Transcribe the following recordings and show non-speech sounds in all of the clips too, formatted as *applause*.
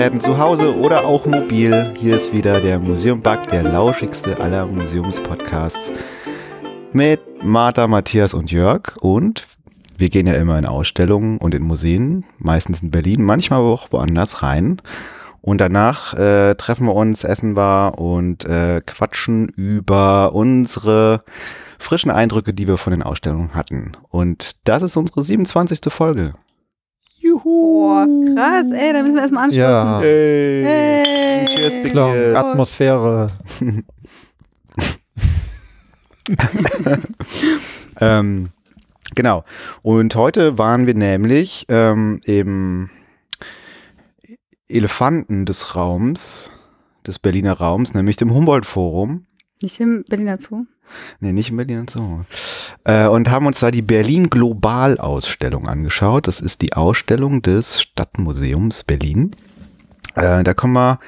Empfangsgeräten zu Hause oder auch mobil. Hier ist wieder der Museum Bug, der lauschigste aller Museumspodcasts mit Martha, Matthias und Jörg. Und wir gehen ja immer in Ausstellungen und in Museen, meistens in Berlin, manchmal auch woanders rein. Und danach äh, treffen wir uns, essen wir und äh, quatschen über unsere frischen Eindrücke, die wir von den Ausstellungen hatten. Und das ist unsere 27. Folge. Juhu. Boah, krass, ey, da müssen wir erstmal anstoßen. Ja. Hey. Hey. Cheers, Big Klar, Cheers. Atmosphäre. *laughs* Ähm, genau. Und heute waren wir nämlich ähm, im Elefanten des Raums, des Berliner Raums, nämlich dem Humboldt-Forum. Nicht im Berliner Zoo. Nee, nicht im Berliner Zoo. Äh, und haben uns da die Berlin Global Ausstellung angeschaut. Das ist die Ausstellung des Stadtmuseums Berlin. Äh, da kommen wir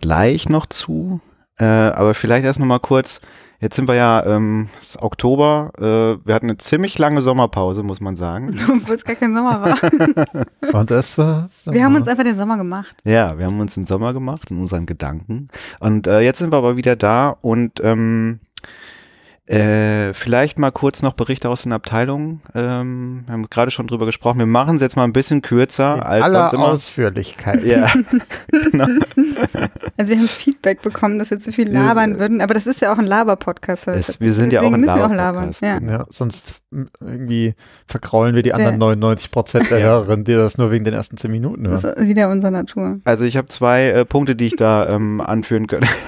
gleich noch zu. Äh, aber vielleicht erst noch mal kurz. Jetzt sind wir ja, ähm, es ist Oktober. Äh, wir hatten eine ziemlich lange Sommerpause, muss man sagen. *laughs* Obwohl es gar kein Sommer war. *laughs* Und das war's. Wir haben uns einfach den Sommer gemacht. Ja, wir haben uns den Sommer gemacht in unseren Gedanken. Und äh, jetzt sind wir aber wieder da und ähm, äh, vielleicht mal kurz noch Berichte aus den Abteilungen. Ähm, wir haben gerade schon drüber gesprochen. Wir machen es jetzt mal ein bisschen kürzer in als aller sonst immer. Ausführlichkeit. Ja, *laughs* genau. Also wir haben Feedback bekommen, dass wir zu viel labern würden, aber das ist ja auch ein Laber-Podcast. Wir sind ja auch Deswegen ein Laber-Podcast. labern. Ja. Ja, sonst m, irgendwie verkraulen wir die anderen Ja. 99 Prozent der Hörerinnen, die das nur wegen den ersten 10 Minuten Das hören. ist wieder unsere Natur. Also ich habe zwei äh, Punkte, die ich da ähm, anführen könnte. *laughs*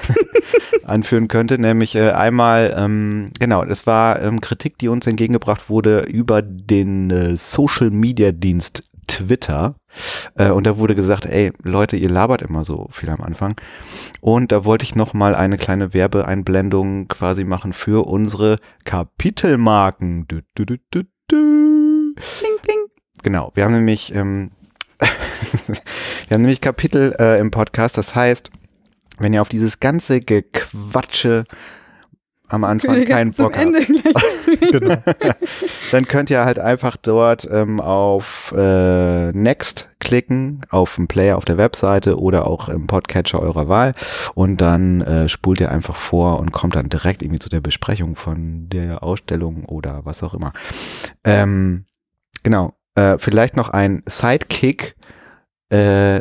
anführen könnte, nämlich äh, einmal, ähm, genau, das war ähm, Kritik, die uns entgegengebracht wurde über den äh, Social Media Dienst Twitter. Äh, und da wurde gesagt, ey, Leute, ihr labert immer so viel am Anfang. Und da wollte ich nochmal eine kleine Werbeeinblendung quasi machen für unsere Kapitelmarken. Du, du, du, du, du. Kling, kling. Genau, wir haben nämlich, ähm, *laughs* wir haben nämlich Kapitel äh, im Podcast, das heißt, wenn ihr auf dieses ganze Gequatsche am Anfang keinen Bock habt. *laughs* Genau. dann könnt ihr halt einfach dort ähm, auf äh, Next klicken, auf den Player auf der Webseite oder auch im Podcatcher eurer Wahl und dann äh, spult ihr einfach vor und kommt dann direkt irgendwie zu der Besprechung von der Ausstellung oder was auch immer. Ähm, genau, äh, vielleicht noch ein Sidekick, äh,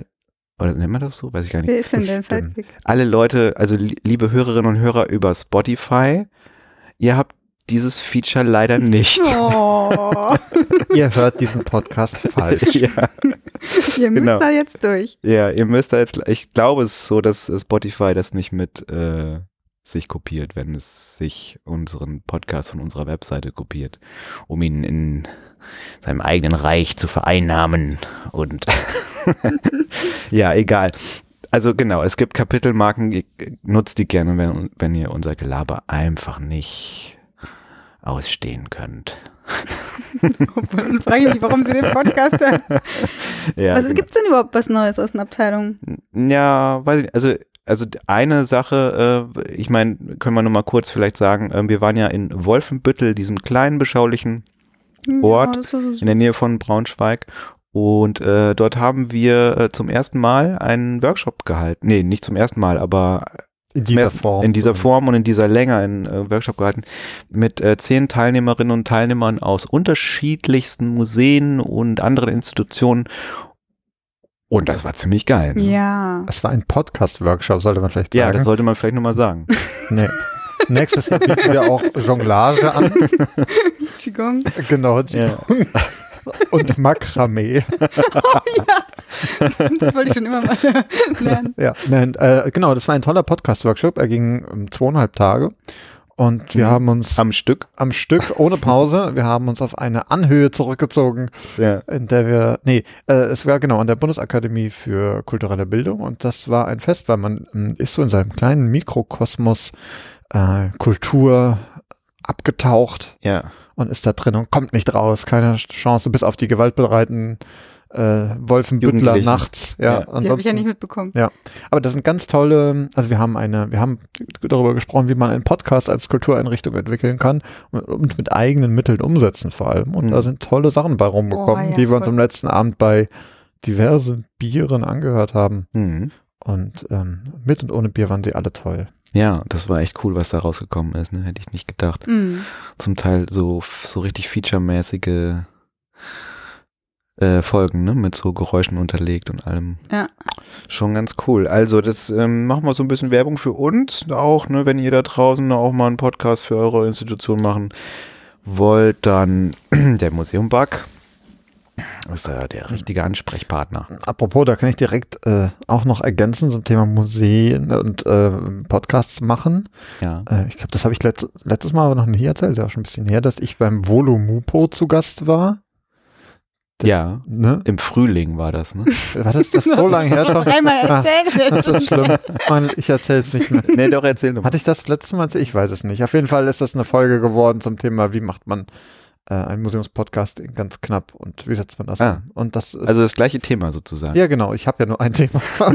oder nennt man das so? Weiß ich gar nicht Wer ist denn der Bestimmt. Sidekick? alle Leute, also li liebe Hörerinnen und Hörer über Spotify, ihr habt dieses Feature leider nicht. Oh, *laughs* Ihr hört diesen Podcast falsch. *laughs* ja, ihr müsst Genau. da jetzt durch. ja, ihr müsst da jetzt, ich glaube es ist so, dass Spotify das nicht mit äh, sich kopiert, wenn es sich unseren Podcast von unserer Webseite kopiert, um ihn in seinem eigenen Reich zu vereinnahmen und *laughs* ja, egal. Also genau, es gibt Kapitelmarken, nutzt die gerne, wenn, wenn ihr unser Gelaber einfach nicht ausstehen könnt. Und frage ich mich, warum sie den Podcast *laughs* hören. Ja, Was genau. gibt's denn überhaupt was Neues aus den Abteilungen? Ja, weiß ich nicht. Also, also eine Sache, äh, ich meine, können wir nur mal kurz vielleicht sagen, äh, wir waren ja in Wolfenbüttel, diesem kleinen, beschaulichen Ort Ja, in der Nähe von Braunschweig. Und äh, dort haben wir äh, zum ersten Mal einen Workshop gehalten. Nee, nicht zum ersten Mal, aber In dieser mehr- Form. in dieser Form und in dieser Länge einen äh, Workshop gehalten mit äh, zehn Teilnehmerinnen und Teilnehmern aus unterschiedlichsten Museen und anderen Institutionen. Und das war ziemlich geil. Ne? ja. Das war ein Podcast-Workshop, sollte man vielleicht Ja, sagen. das sollte man vielleicht nochmal sagen. *laughs* nee. Nächstes Jahr bieten wir auch Jonglage an. Qigong. Genau. Ja. Und Makramee. *laughs* Das wollte ich schon immer mal lernen. Ja, nein, äh, genau, das war ein toller Podcast-Workshop. Er ging ähm, zweieinhalb Tage. Und wir Mhm. haben uns am, Am Stück. Stück, ohne Pause, wir haben uns auf eine Anhöhe zurückgezogen, Ja. in der wir, nee, äh, es war genau an der Bundesakademie für kulturelle Bildung und das war ein Fest, weil man ähm, ist so in seinem kleinen Mikrokosmos äh, Kultur abgetaucht Ja. und ist da drin und kommt nicht raus, keine Chance, bis auf die gewaltbereiten äh, Wolfenbüttler nachts. Ja, Ja. Die habe ich ja nicht mitbekommen. aber das sind ganz tolle, also wir haben eine, wir haben darüber gesprochen, wie man einen Podcast als Kultureinrichtung entwickeln kann und, und mit eigenen Mitteln umsetzen vor allem. Und Mhm. da sind tolle Sachen bei rumgekommen, Oh, ja, die wir uns am letzten Abend bei diversen Bieren angehört haben. Mhm. Und ähm, mit und ohne Bier waren sie alle toll. Ja, das war echt cool, was da rausgekommen ist, ne? Hätte ich nicht gedacht. Mhm. Zum Teil so, so richtig featuremäßige äh, Folgen, ne? Mit so Geräuschen unterlegt und allem. Ja. Schon ganz cool. Also, das ähm, machen wir so ein bisschen Werbung für uns auch, ne? Wenn ihr da draußen auch mal einen Podcast für eure Institution machen wollt, dann *clears throat* der Museum Bug ist da der richtige Ansprechpartner. Apropos, da kann ich direkt äh, auch noch ergänzen zum Thema Museen und äh, Podcasts machen. Ja. Äh, ich glaube, das habe ich letzt, letztes Mal aber noch nie erzählt, ist ja auch schon ein bisschen her, dass ich beim Volumupo zu Gast war. Ja. Ne? Im Frühling war das, ne? *laughs* War das, das so lange her schon? Dreimal Ah, erzählt. Das ist schlimm. Mann, ich erzähle es nicht mehr. nee, doch, erzähl doch mal. Hatte ich das letzte Mal erzählt? Ich weiß es nicht. Auf jeden Fall ist das eine Folge geworden zum Thema, wie macht man äh, einen Museumspodcast ganz knapp und wie setzt man das Ah. um? Und das ist, Also das gleiche Thema sozusagen. ja genau, ich habe ja nur ein Thema. *laughs*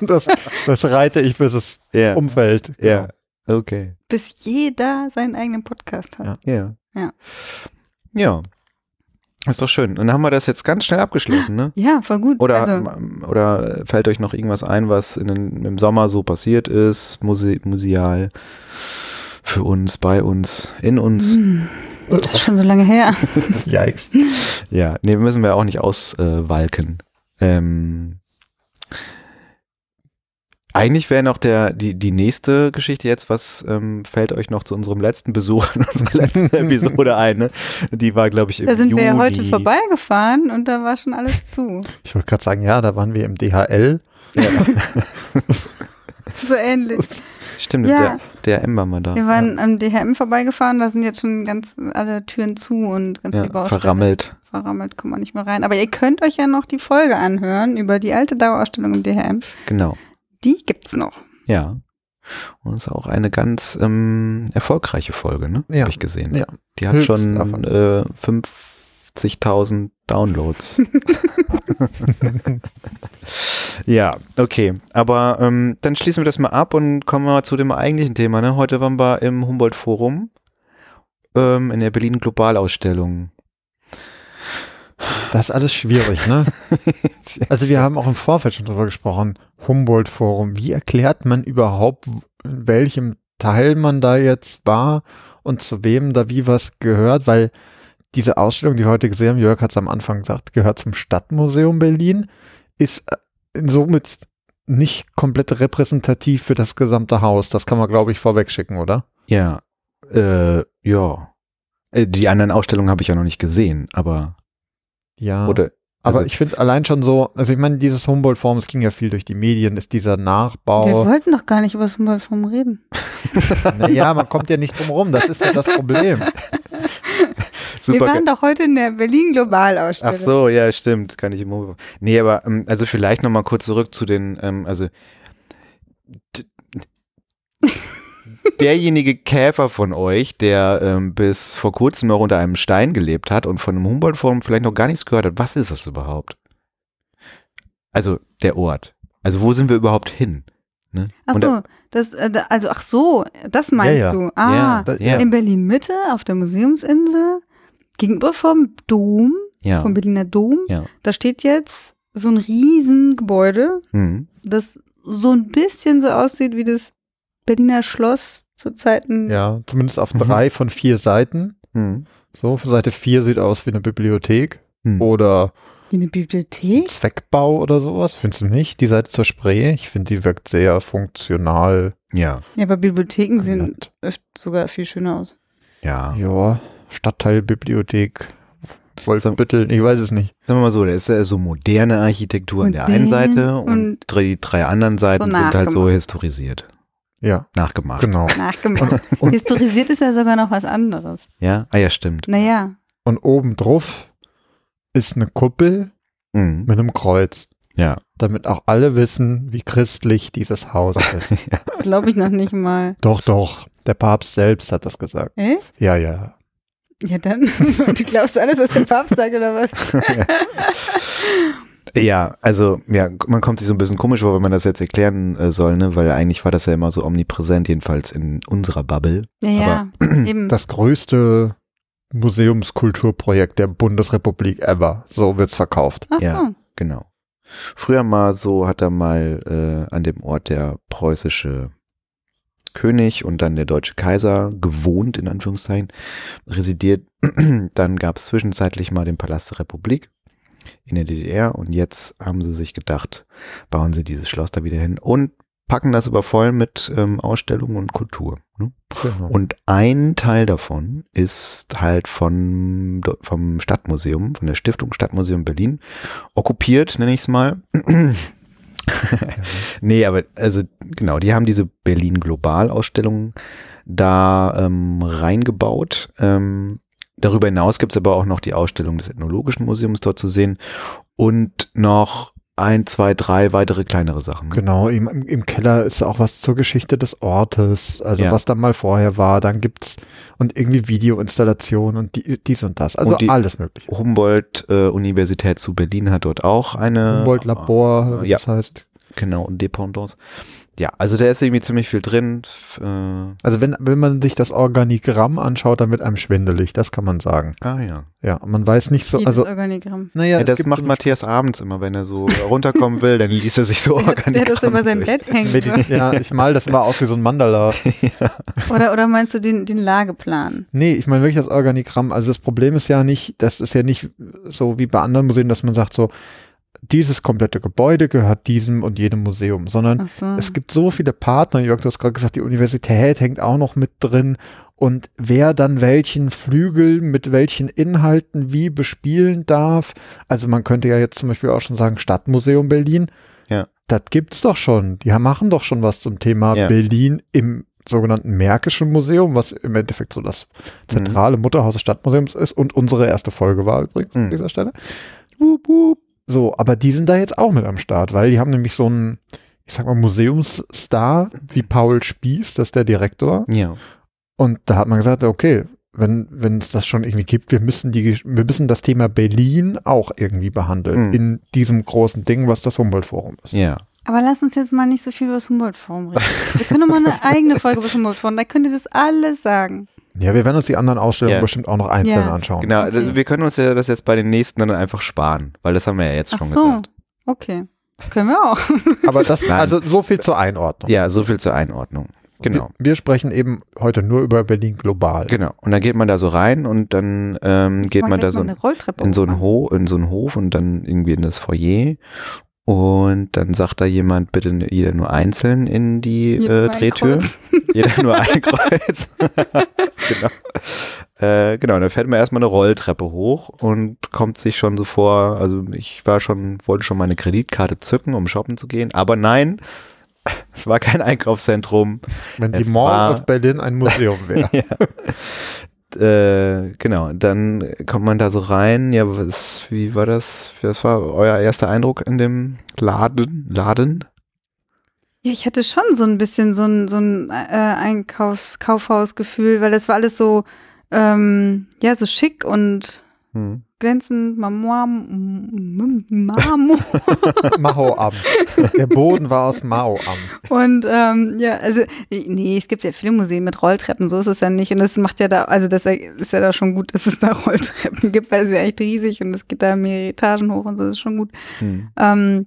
Das, das reite ich, bis es Ja. umfällt. Ja. Okay. Bis jeder seinen eigenen Podcast hat. Ja. Ja. Ja. Ja. Ist doch schön. Und dann haben wir das jetzt ganz schnell abgeschlossen, ne? Ja, voll gut. Oder, also, oder fällt euch noch irgendwas ein, was in den, im Sommer so passiert ist, muse museal, für uns, bei uns, in uns? hm, das ist schon so lange her. *laughs* Yikes. Ja, nee, müssen wir auch nicht auswalken. ähm, eigentlich wäre noch der, die, die nächste Geschichte jetzt, was ähm, fällt euch noch zu unserem letzten Besuch *laughs* in unserer letzten *laughs* Episode ein? Ne? Die war, glaube ich, im Da sind wir ja heute vorbeigefahren und da war schon alles zu. Ich wollte gerade sagen, ja, da waren wir im DHL. *laughs* So ähnlich. Stimmt, Ja. der, der M war mal da. Wir waren am DHM vorbeigefahren, da sind jetzt schon ganz alle Türen zu und ganz ja, viel Baustelle. verrammelt. Verrammelt, kommt man nicht mehr rein. Aber ihr könnt euch ja noch die Folge anhören über die alte Dauerausstellung im DHM. Genau. Die gibt's noch. Ja. Und es ist auch eine ganz ähm, erfolgreiche Folge, ne? Ja. Habe ich gesehen. Ja. Die hat Höchst schon äh, 50.000 Downloads. *laughs* ja, okay. Aber ähm, dann schließen wir das mal ab und kommen wir zu dem eigentlichen Thema. Ne? Heute waren wir im Humboldt-Forum ähm, in der Berlin Globalausstellung. Das ist alles schwierig, ne? *laughs* Also wir haben auch im Vorfeld schon drüber gesprochen. Humboldt-Forum. Wie erklärt man überhaupt, in welchem Teil man da jetzt war und zu wem da wie was gehört? Weil diese Ausstellung, die wir heute gesehen haben, Jörg hat es am Anfang gesagt, gehört zum Stadtmuseum Berlin, ist äh, somit nicht komplett repräsentativ für das gesamte Haus. Das kann man, glaube ich, vorweg schicken, oder? Ja, äh, ja. Äh, Die anderen Ausstellungen habe ich ja noch nicht gesehen, aber Ja. oder Aber also- ich finde allein schon so, also ich meine, dieses Humboldt-Forum, es ging ja viel durch die Medien, ist dieser Wir Nachbau. wollten doch gar nicht über das Humboldt-Forum reden. *laughs* Naja, man kommt ja nicht drum rum, das ist ja das Problem. *laughs* wir super. waren doch heute in der Berlin Globalausstellung. Ach so, ja, stimmt, kann ich immer. Nee, aber ähm, also vielleicht noch mal kurz zurück zu den, ähm, also derjenige Käfer von euch, der ähm, bis vor kurzem noch unter einem Stein gelebt hat und von dem Humboldt-Forum vielleicht noch gar nichts gehört hat, was ist das überhaupt? Also der Ort. Also wo sind wir überhaupt hin? Ne? Ach Und so, da- das, äh, also ach so, das meinst ja. du. Ah, Ja, ja, in Berlin Mitte auf der Museumsinsel gegenüber vom Dom, ja, vom Berliner Dom. ja. Da steht jetzt so ein Riesengebäude, Hm. das so ein bisschen so aussieht wie das Berliner Schloss zu Zeiten. Ja, zumindest auf Mhm. drei von vier Seiten. Hm. So, Seite vier sieht aus wie eine Bibliothek Hm. oder Wie eine Bibliothek. Zweckbau oder sowas. Findest du nicht? Die Seite zur Spree? Ich finde, die wirkt sehr funktional. Ja, Ja, aber Bibliotheken sehen oft sogar viel schöner aus. ja. Ja, Stadtteilbibliothek, Wolfenbüttel, ich weiß es nicht. Sagen wir mal so, da ist ja so moderne Architektur an der einen Seite und, und drei, drei anderen Seiten so sind halt so historisiert, Ja, nachgemacht. genau. Nachgemacht. Und- Historisiert ist ja sogar noch was anderes. Ja, ah ja, stimmt. Naja, Und oben drauf ist eine Kuppel Mhm. mit einem Kreuz, Ja, damit auch alle wissen, wie christlich dieses Haus *laughs* ist. glaube ich noch nicht mal. doch, doch, der Papst selbst hat das gesagt. Echt? Ja, ja. Ja, dann. *laughs* du glaubst alles, was der Papst sagt, oder was? *laughs* Ja, also ja, man kommt sich so ein bisschen komisch vor, wenn man das jetzt erklären äh, soll, ne? weil eigentlich war das ja immer so omnipräsent, jedenfalls in unserer Bubble. Ja, ja, eben. *clears throat* Das größte Museumskulturprojekt der Bundesrepublik ever. So wird's verkauft. Ach ja. so. Genau. Früher mal so hat er mal äh, an dem Ort der preußische König und dann der deutsche Kaiser gewohnt, in Anführungszeichen, residiert. *clears throat* dann gab es zwischenzeitlich mal den Palast der Republik in der DDR und jetzt haben sie sich gedacht, bauen sie dieses Schloss da wieder hin und packen das aber voll mit ähm, Ausstellungen und Kultur. Ne? Genau. Und ein Teil davon ist halt von, vom Stadtmuseum, von der Stiftung Stadtmuseum Berlin, okkupiert, nenne ich es mal. *laughs* nee, aber also genau, die haben diese Berlin Global-Ausstellung da ähm, reingebaut. Ähm, darüber hinaus gibt es aber auch noch die Ausstellung des Ethnologischen Museums dort zu sehen und noch ein, zwei, drei weitere kleinere Sachen. Genau, im, im Keller ist auch was zur Geschichte des Ortes, also Ja. was da mal vorher war. Dann gibt's und irgendwie Videoinstallationen und die, dies und das. Also Und die- alles mögliche. Humboldt-Universität zu Berlin hat dort auch eine Humboldt-Labor, ja. das heißt. Genau, und Dependance. Ja, also da ist irgendwie ziemlich viel drin. F- Äh, Also wenn, wenn man sich das Organigramm anschaut, dann wird einem schwindelig, das kann man sagen. ah ja. Ja, man weiß nicht so, also Organigramm. naja, ja das macht so- Matthias abends immer, wenn er so runterkommen will, dann liest er sich so hat- *laughs* der hat das Organigramm über sein. Bett hängen. Medi- ja, ich mal das war auch wie so ein Mandala. *laughs* Oder, oder meinst du den, den Lageplan? Nee, ich meine wirklich das Organigramm. Also das Problem ist ja nicht, das ist ja nicht so wie bei anderen Museen, dass man sagt so, dieses komplette Gebäude gehört diesem und jedem Museum, sondern so. es gibt so viele Partner. Jörg, du hast gerade gesagt, die Universität hängt auch noch mit drin. Und wer dann welchen Flügel mit welchen Inhalten wie bespielen darf. Also man könnte ja jetzt zum Beispiel auch schon sagen, Stadtmuseum Berlin. Ja. Das gibt's doch schon. Die machen doch schon was zum Thema Ja. Berlin im sogenannten Märkischen Museum, was im Endeffekt so das zentrale Mutterhaus des Stadtmuseums ist und unsere erste Folge war übrigens an Mhm. dieser Stelle. Wup, wup. So, aber die sind da jetzt auch mit am Start, weil die haben nämlich so einen, ich sag mal, Museumsstar wie Paul Spieß, das ist der Direktor. Ja. Und da hat man gesagt, okay, wenn wenn es das schon irgendwie gibt, wir müssen die, Gesch- wir müssen das Thema Berlin auch irgendwie behandeln Mhm. in diesem großen Ding, was das Humboldt-Forum ist. Ja. Aber lass uns jetzt mal nicht so viel über das Humboldt-Forum reden. Wir können doch mal eine *laughs* eigene Folge über das Humboldt-Forum, da könnt ihr das alles sagen. Ja, wir werden uns die anderen Ausstellungen Ja. bestimmt auch noch einzeln Ja. anschauen. Genau, Okay. wir können uns ja das jetzt bei den nächsten dann einfach sparen, weil das haben wir ja jetzt Ach schon so, gesagt. okay. Können wir auch. *laughs* Aber das, Nein. also so viel zur Einordnung. Ja, so viel zur Einordnung. Genau. Wir, wir sprechen eben heute nur über Berlin global. Genau. Und dann geht man da so rein und dann ähm, geht man da so Rolltreppe in so einen. Hof, in so einen Hof und dann irgendwie in das Foyer. Und dann sagt da jemand, bitte jeder nur einzeln in die äh, Drehtür. *laughs* Jeder nur ein Kreuz. *laughs* genau. Äh, genau, dann fährt man erstmal eine Rolltreppe hoch und kommt sich schon so vor, also ich war schon, wollte schon meine Kreditkarte zücken, um shoppen zu gehen, aber nein, *laughs* es war kein Einkaufszentrum. Wenn die Es Mall war- of Berlin ein Museum wäre. Äh, genau, dann kommt man da so rein. Ja, was, wie war das? Was war euer erster Eindruck in dem Laden? Laden? Ja, ich hatte schon so ein bisschen so ein, so ein äh, Einkaufs Kaufhausgefühl, weil das war alles so, ähm, ja, so schick und Hm. Glänzend, Marmor, Marmor. *laughs* Mao-Am. Der Boden war aus Mao-Am. Und ähm, ja, also, nee, es gibt ja viele Museen mit Rolltreppen, so ist es ja nicht. Und das macht ja da, also das ist ja da schon gut, dass es da *laughs* Rolltreppen gibt, weil es ja echt riesig und es geht da mehrere Etagen hoch und so, das ist schon gut. Hm. Ähm,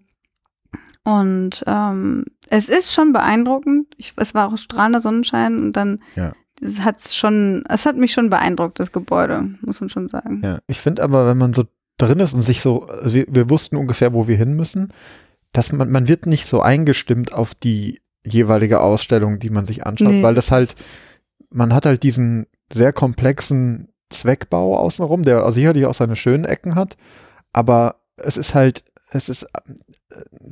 und ähm, es ist schon beeindruckend. Ich, es war auch strahlender Sonnenschein und dann Ja. Es hat's schon, es hat mich schon beeindruckt, das Gebäude, muss man schon sagen. Ja. Ich finde aber, wenn man so drin ist und sich so, also wir, wir wussten ungefähr, wo wir hin müssen, dass man, man wird nicht so eingestimmt auf die jeweilige Ausstellung, die man sich anschaut, Nee. weil das halt, man hat halt diesen sehr komplexen Zweckbau außenrum, der sicherlich auch seine schönen Ecken hat, aber es ist halt, es ist,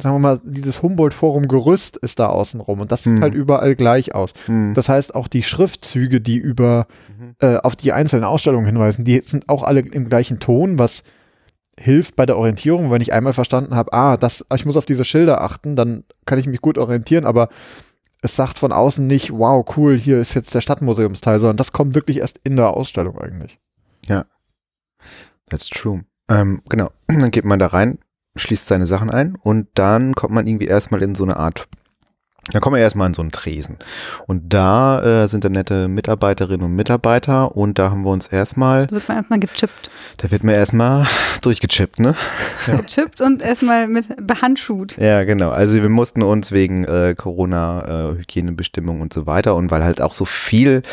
sagen wir mal, dieses Humboldt-Forum-Gerüst ist da außenrum und das sieht Hm. halt überall gleich aus. Hm. Das heißt, auch die Schriftzüge, die über Mhm. äh, auf die einzelnen Ausstellungen hinweisen, die sind auch alle im gleichen Ton, was hilft bei der Orientierung. Wenn ich einmal verstanden habe, ah, das, ich muss auf diese Schilder achten, dann kann ich mich gut orientieren, aber es sagt von außen nicht, wow, cool, hier ist jetzt der Stadtmuseumsteil, sondern das kommt wirklich erst in der Ausstellung eigentlich. That's true. Ähm, genau. *clears throat* Dann geht man da rein, schließt seine Sachen ein und dann kommt man irgendwie erstmal in so eine Art Da kommen wir erstmal an so einen Tresen. Und da äh, sind dann nette Mitarbeiterinnen und Mitarbeiter und da haben wir uns erstmal, Da wird man erstmal gechippt. da wird mir erstmal durchgechippt, ne? *laughs* Gechippt und erstmal mit behandschuht. Ja, genau. Also wir mussten uns wegen äh, Corona, äh, Hygienebestimmungen und so weiter und weil halt auch so viel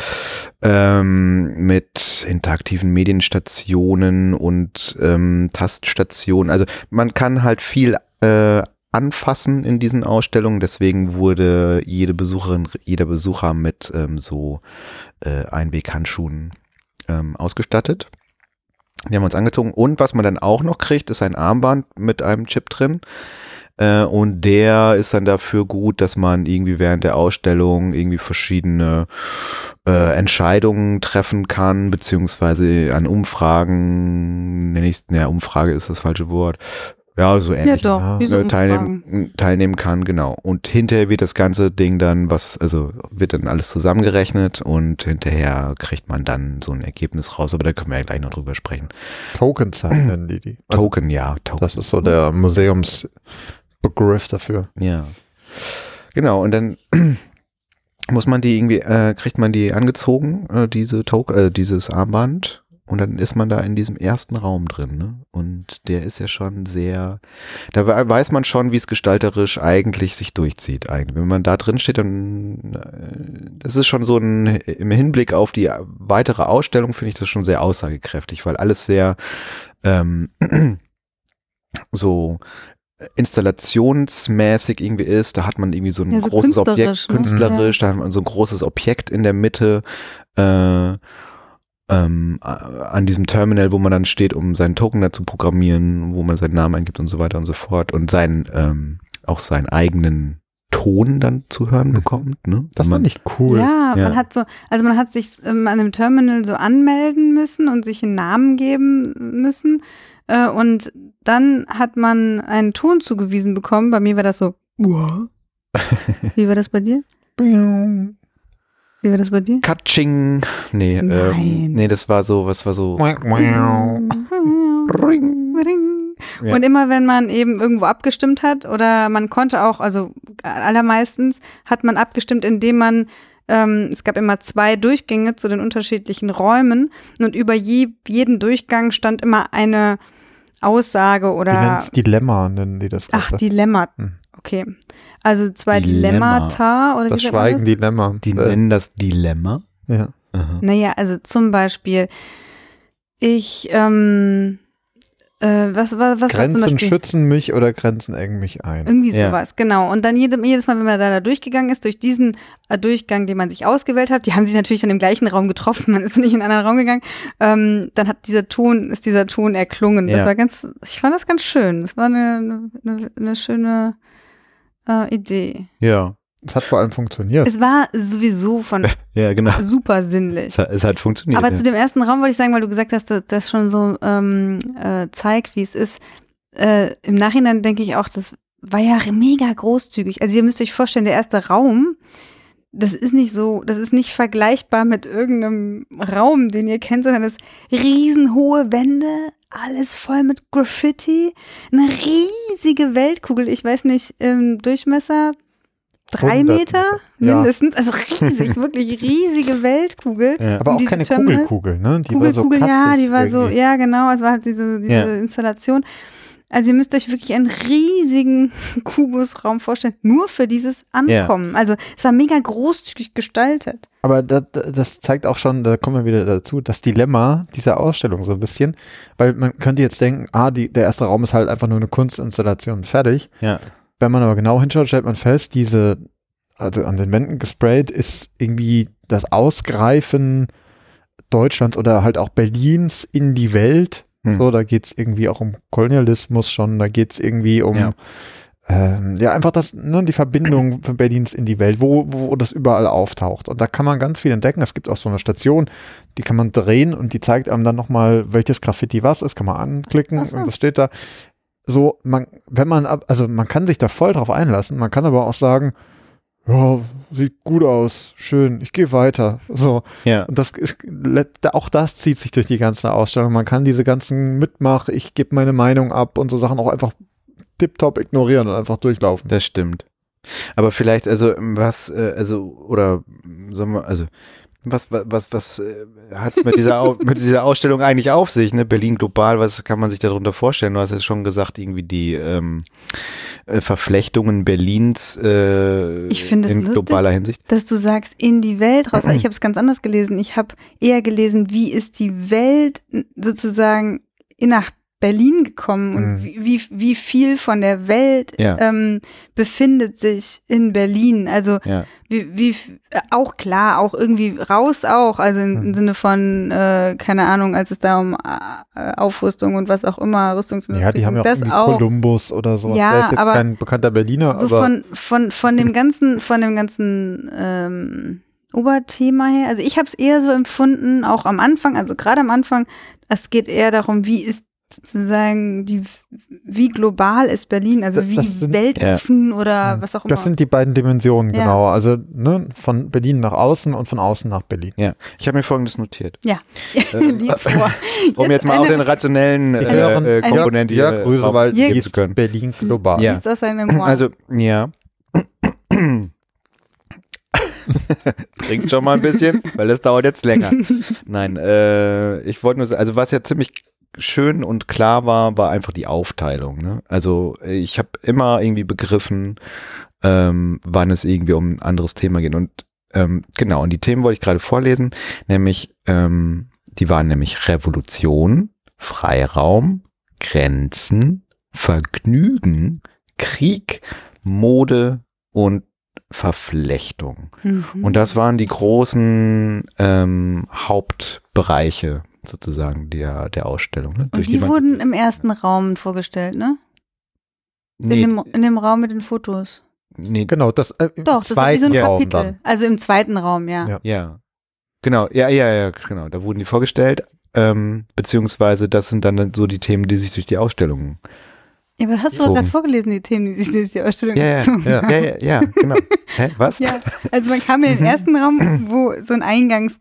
ähm, mit interaktiven Medienstationen und ähm, Taststationen, also man kann halt viel äh, anfassen in diesen Ausstellungen, deswegen wurde jede Besucherin, jeder Besucher mit ähm, so äh, Einweghandschuhen ähm, ausgestattet. Die haben wir uns angezogen. Und was man dann auch noch kriegt, ist ein Armband mit einem Chip drin. Äh, und der ist dann dafür gut, dass man irgendwie während der Ausstellung irgendwie verschiedene äh, Entscheidungen treffen kann, beziehungsweise an Umfragen, nenne ich ja, Umfrage ist das falsche Wort. Ja, so Ja, ähnlich doch. ja. Wie so äh, teilnehmen, teilnehmen kann, genau. Und hinterher wird das ganze Ding dann, was, also wird dann alles zusammengerechnet und hinterher kriegt man dann so ein Ergebnis raus, aber da können wir ja gleich noch drüber sprechen. Token-Zeit nennen die die. *clears throat* Token, ja, Token. das ist so der Museumsbegriff dafür. Ja. Genau, und dann *clears throat* muss man die irgendwie, äh, kriegt man die angezogen, äh, diese Token, äh, dieses Armband. Und dann ist man da in diesem ersten Raum drin, ne? Und der ist ja schon sehr, da we- weiß man schon, wie es gestalterisch eigentlich sich durchzieht. Eigentlich. Wenn man da drin steht, dann äh, das ist schon so ein, im Hinblick auf die weitere Ausstellung finde ich das schon sehr aussagekräftig, weil alles sehr ähm, *clears throat* so installationsmäßig irgendwie ist. Da hat man irgendwie so ein Ja, so großes Objekt, künstlerisch, ne? künstlerisch, da hat man so ein großes Objekt in der Mitte äh, ähm, an diesem Terminal, wo man dann steht, um seinen Token da zu programmieren, wo man seinen Namen eingibt und so weiter und so fort und seinen, ähm, auch seinen eigenen Ton dann zu hören Mhm. bekommt. Ne? Das man, fand ich cool. Ja, Ja. man hat so, also man hat sich ähm, an dem Terminal so anmelden müssen und sich einen Namen geben müssen. Äh, und dann hat man einen Ton zugewiesen bekommen. Bei mir war das so, "Uah." *laughs* Wie war das bei dir? Wie war das bei dir? Katsching. Nee, Nein. ähm, nee, das war so, was war so. Ring. Ja. Und immer wenn man eben irgendwo abgestimmt hat oder man konnte auch, also allermeistens hat man abgestimmt, indem man, ähm, es gab immer zwei Durchgänge zu den unterschiedlichen Räumen und über je, jeden Durchgang stand immer eine Aussage Die oder, nennt's Dilemma, nennen die das. ach, doch. Dilemma. Hm. Okay. Also zwei Dilemma. Dilemmata oder das wie Schweigen Dilemma. Die Äh, nennen das Dilemma. ja. Aha. Naja, also zum Beispiel, ich, ähm, äh, was, was, was Grenzen Beispiel? schützen mich oder Grenzen engen mich ein. Irgendwie Ja. sowas, genau. Und dann jedem, jedes Mal, wenn man da, da durchgegangen ist, durch diesen äh, Durchgang, den man sich ausgewählt hat, die haben sich natürlich dann im gleichen Raum getroffen, *laughs* man ist nicht in einen anderen Raum gegangen, ähm, dann hat dieser Ton, ist dieser Ton erklungen. Das Ja. war ganz, ich fand das ganz schön. Das war eine, eine, eine schöne äh, Idee. Ja. Es hat vor allem funktioniert. Es war sowieso von *laughs* Ja, genau. super sinnlich. Es hat, es hat funktioniert. Aber ja. zu dem ersten Raum wollte ich sagen, weil du gesagt hast, dass das schon so ähm, äh, zeigt, wie es ist. Äh, Im Nachhinein denke ich auch, das war ja mega großzügig. Also ihr müsst euch vorstellen, der erste Raum, das ist nicht so, das ist nicht vergleichbar mit irgendeinem Raum, den ihr kennt, sondern das riesenhohe Wände, alles voll mit Graffiti, eine riesige Weltkugel, ich weiß nicht, im Durchmesser drei 100 Meter Ja. mindestens, also riesig, *laughs* wirklich riesige Weltkugel. ja. Aber auch keine Terminal- Kugelkugel, ne? Die Kugel, war so Kugel, ja, die war so, irgendwie. ja, genau, es war halt diese, diese Ja. Installation. Also ihr müsst euch wirklich einen riesigen *laughs* Kubusraum vorstellen, nur für dieses Ankommen. Also es war mega großzügig gestaltet. Aber das, das zeigt auch schon, da kommen wir wieder dazu, das Dilemma dieser Ausstellung so ein bisschen. Weil man könnte jetzt denken, ah, die, der erste Raum ist halt einfach nur eine Kunstinstallation fertig. ja. Wenn man aber genau hinschaut, stellt man fest, diese, also an den Wänden gesprayt, ist irgendwie das Ausgreifen Deutschlands oder halt auch Berlins in die Welt. Hm. So, da geht's irgendwie auch um Kolonialismus schon, da geht's irgendwie um Ja. ähm, ja, einfach das, ne, die Verbindung von Berlins in die Welt, wo, wo das überall auftaucht. Und da kann man ganz viel entdecken. Es gibt auch so eine Station, die kann man drehen und die zeigt einem dann nochmal, welches Graffiti was ist, kann man anklicken so. und das steht da. So, man, wenn man ab, also man kann sich da voll drauf einlassen, man kann aber auch sagen, ja, sieht gut aus, schön, ich gehe weiter. So. Ja. Und das auch das zieht sich durch die ganze Ausstellung. Man kann diese ganzen Mitmach, ich gebe meine Meinung ab und so Sachen auch einfach tipptopp ignorieren und einfach durchlaufen. Das stimmt. Aber vielleicht, also was, äh, also, oder sagen wir, also was, was, was, was äh, hat es mit dieser, mit dieser Ausstellung eigentlich auf sich? Ne? Berlin global, was kann man sich darunter vorstellen? Du hast jetzt schon gesagt, irgendwie die ähm, äh, Verflechtungen Berlins äh, Ich in lustig. globaler Hinsicht. dass du sagst, in die Welt raus. Ich habe es ganz anders gelesen. Ich habe eher gelesen, wie ist die Welt sozusagen nach Berlin gekommen und Mhm. wie, wie, wie viel von der Welt Ja. ähm, befindet sich in Berlin. Also Ja. wie, wie auch klar, auch irgendwie raus auch, also im, Mhm. Sinne von, äh, keine Ahnung, als es da um äh, Aufrüstung und was auch immer, Rüstungsindustrie Ja, die haben ja auch das auch. Kolumbus oder sowas. Ja, Der ist jetzt aber kein bekannter Berliner, so aber von, von, von dem ganzen, von dem ganzen ähm, Oberthema her. Also ich habe es eher so empfunden, auch am Anfang, also gerade am Anfang, es geht eher darum, wie ist sozusagen die, wie global ist Berlin, also wie sind- weltoffen oder was auch immer. das sind die beiden Dimensionen, Ja. genau. Also ne, von Berlin nach außen und von außen nach Berlin. Ja. Ich habe mir folgendes notiert. ja, Äh, *laughs* lies vor. *laughs* Um jetzt mal auch den rationellen äh, äh, Komponente hier Jörg Grösewald geben liest zu können. Berlin global. Ja. liest aus. Also, ja. *laughs* Trinkt schon mal ein bisschen, weil das dauert jetzt länger. Nein, äh, ich wollte nur sagen, also was ja ziemlich schön und klar war, war einfach die Aufteilung. Ne? Also ich habe immer irgendwie begriffen, ähm, wann es irgendwie um ein anderes Thema geht. Und ähm, genau, und die Themen wollte ich gerade vorlesen, nämlich, ähm, die waren nämlich Revolution, Freiraum, Grenzen, Vergnügen, Krieg, Mode und Verflechtung. Mhm. Und das waren die großen ähm, Hauptbereiche sozusagen der, der Ausstellung. Ne? und die man- wurden im ersten Raum vorgestellt, ne? nee, In, dem, in dem Raum mit den Fotos. nee, Genau, das äh, im Doch, das war wie so ein zweiten Raum Kapitel. dann. Also im zweiten Raum, ja. Ja. ja. Genau, ja, ja, ja, genau. Da wurden die vorgestellt, ähm, beziehungsweise das sind dann so die Themen, die sich durch die Ausstellung. Ja, aber hast du doch gerade vorgelesen, die Themen, die sich durch die Ausstellung Ja, gezogen ja. haben. Ja, ja, ja, genau. *laughs* Hä, was? Ja, also man kam in den ersten Raum, *clears throat* wo so ein Eingangs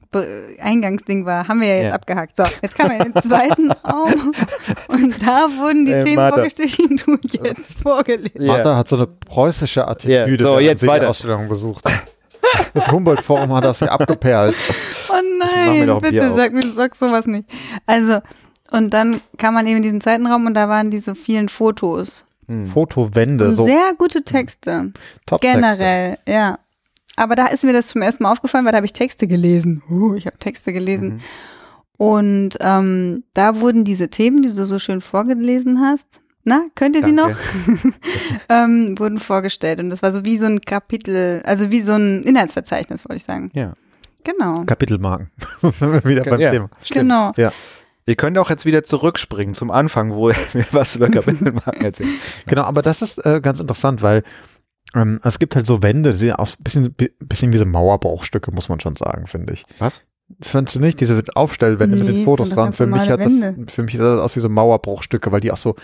Eingangsding war, haben wir ja jetzt Ja. abgehakt. So, jetzt kam man in den zweiten *laughs* Raum und da wurden die Äh, Themen Martha. vorgestellt, die du jetzt *laughs* vorgelesen Ja. Martha hat so eine preußische Attitüde, Ja, so, jetzt sie die weiter. Ausstellung besucht. Das Humboldt-Forum hat auf sie abgeperlt. Oh nein, bitte auf. sag mir sag sowas nicht. Also, und dann kam man eben in diesen zweiten Raum und da waren diese vielen Fotos. Hm. Fotowände, Und so sehr gute Texte. top Generell, ja. Aber da ist mir das zum ersten Mal aufgefallen, weil da habe ich Texte gelesen. Uh, ich habe Texte gelesen. Mhm. Und ähm, da wurden diese Themen, die du so schön vorgelesen hast, na, könnt ihr sie noch? Danke. *laughs* ähm, wurden vorgestellt. Und das war so wie so ein Kapitel, also wie so ein Inhaltsverzeichnis, wollte ich sagen. Ja. Genau. Kapitelmarken. *laughs* Wieder beim ja, Thema. stimmt. Genau. Ihr könnt auch jetzt wieder zurückspringen zum Anfang, wo *laughs* wir was über *laughs* Kapitelmarken erzählen. Genau, aber das ist äh, ganz interessant, weil ähm, es gibt halt so Wände, die sehen aus ein bisschen, bi- bisschen wie so Mauerbruchstücke, muss man schon sagen, finde ich. Was? Findest du nicht? Diese Aufstellwände mit Nee, den Fotos dran. Für mich, hat das, für mich sah das aus wie so Mauerbruchstücke, weil die auch so,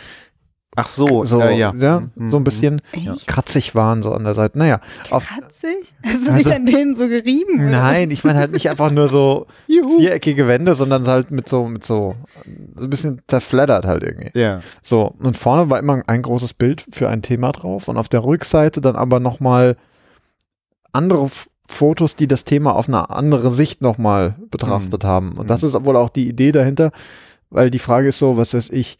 Ach so, so, äh, ja. ja, Mhm, so ein mhm. bisschen Echt? kratzig waren, so an der Seite. Naja, auf, Kratzig? Hast du Also- dich an denen so gerieben? oder? nein, ich meine halt nicht einfach nur so *laughs* viereckige Wände, sondern halt mit so, mit so, ein bisschen zerfleddert halt irgendwie. Ja. So, und vorne war immer ein großes Bild für ein Thema drauf und auf der Rückseite dann aber nochmal andere Fotos, die das Thema auf eine andere Sicht nochmal betrachtet haben. Und das ist wohl auch die Idee dahinter, weil die Frage ist so, was weiß ich,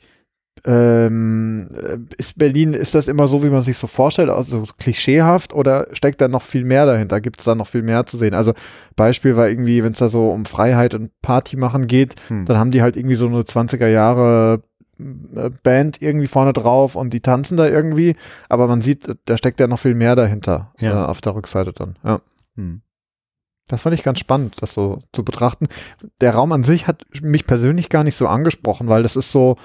ähm, äh, ist Berlin, ist das immer so, wie man sich so vorstellt, also so klischeehaft oder steckt da noch viel mehr dahinter? Gibt es da noch viel mehr zu sehen? Also Beispiel war irgendwie, wenn es da so um Freiheit und Party machen geht, Hm. dann haben die halt irgendwie so eine 20er Jahre äh, Band irgendwie vorne drauf und die tanzen da irgendwie, aber man sieht, da steckt ja noch viel mehr dahinter Ja. äh, auf der Rückseite dann. Ja. Hm. Das fand ich ganz spannend, das so zu betrachten. Der Raum an sich hat mich persönlich gar nicht so angesprochen, weil das ist so,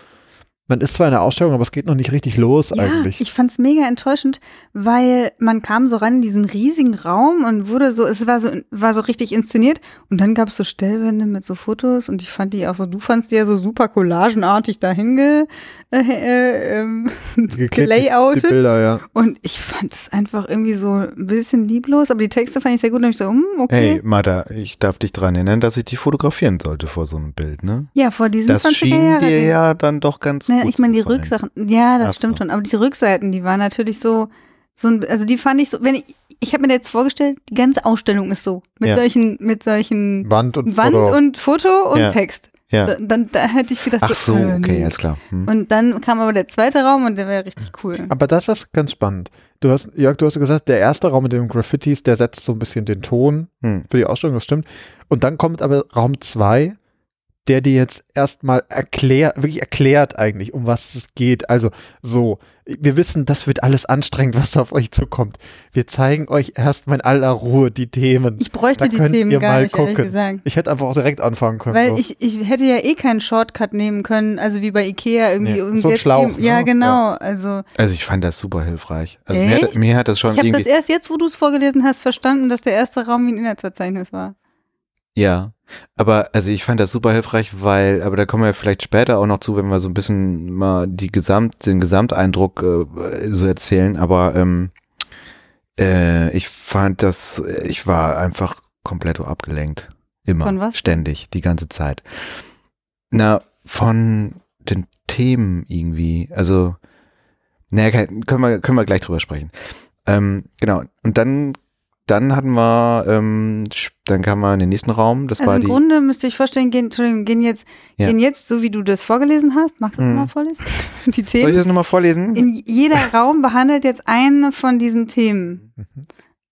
man ist zwar in der Ausstellung, aber es geht noch nicht richtig los Ja, eigentlich. ich fand's mega enttäuschend, weil man kam so rein in diesen riesigen Raum und wurde so, es war so, war so richtig inszeniert und dann gab's so Stellwände mit so Fotos und ich fand die auch so, du fandst die ja so super collagenartig dahin ge, äh, äh, ähm, *laughs* Geklebt, die gelayoutet Bilder, ja. und ich fand es einfach irgendwie so ein bisschen lieblos, aber die Texte fand ich sehr gut und ich so, hm, okay. Hey, Martha, ich darf dich dran erinnern, dass ich dich fotografieren sollte vor so einem Bild, ne? Ja, vor diesen Das 20er schien dir ja dann doch ganz Ne, gut ich meine, die. Rücksachen, ja, das Ach so. stimmt schon, aber die Rückseiten, die waren natürlich so, so ein, also die fand ich so, wenn ich, ich habe mir jetzt vorgestellt, die ganze Ausstellung ist so, mit Ja. solchen, mit solchen Wand und Wand Foto. und Foto und Ja. Text. Ja. Da, dann, da hätte ich gedacht, Ach so, äh, okay, alles klar. Hm. Und dann kam aber der zweite Raum und der wäre richtig cool. Aber das ist ganz spannend. Du hast, Jörg, du hast gesagt, der erste Raum mit den Graffitis, der setzt so ein bisschen den Ton Hm. für die Ausstellung, das stimmt. Und dann kommt aber Raum 2, der dir jetzt erstmal erklärt, wirklich erklärt eigentlich, um was es geht. Also so, wir wissen, das wird alles anstrengend, was auf euch zukommt. Wir zeigen euch erstmal in aller Ruhe die Themen. Ich bräuchte Da die könnt Themen ihr gar mal nicht, ehrlich gucken. gesagt. Ich hätte einfach auch direkt anfangen können. Weil so. ich, ich hätte ja eh keinen Shortcut nehmen können, also wie bei Ikea irgendwie. Nee, so ein Schlauch, eben- Ja, ne? genau. Also Also ich fand das super hilfreich. Also mir hat, mir hat das schon ich habe das erst jetzt, wo du es vorgelesen hast, verstanden, dass der erste Raum wie ein Inhaltsverzeichnis war. Ja. Aber also ich fand das super hilfreich, weil, aber da kommen wir vielleicht später auch noch zu, wenn wir so ein bisschen mal die Gesamt, den Gesamteindruck äh, so erzählen. Aber ähm, äh, ich fand das, ich war einfach komplett abgelenkt. Immer. Von was? Ständig, die ganze Zeit. Na, von den Themen irgendwie. Also, naja, können wir, können wir gleich drüber sprechen. Ähm, genau. Und dann, dann hatten wir, ähm, dann kamen wir in den nächsten Raum. Das Also war im die. Grunde müsste ich vorstellen, gehen, Entschuldigung, gehen jetzt, Ja. gehen jetzt, so wie du das vorgelesen hast, magst du das Mhm. mal vorlesen? *laughs* Die Soll ich Themen. das nochmal vorlesen? In jeder Raum behandelt jetzt eine von diesen Themen. Mhm.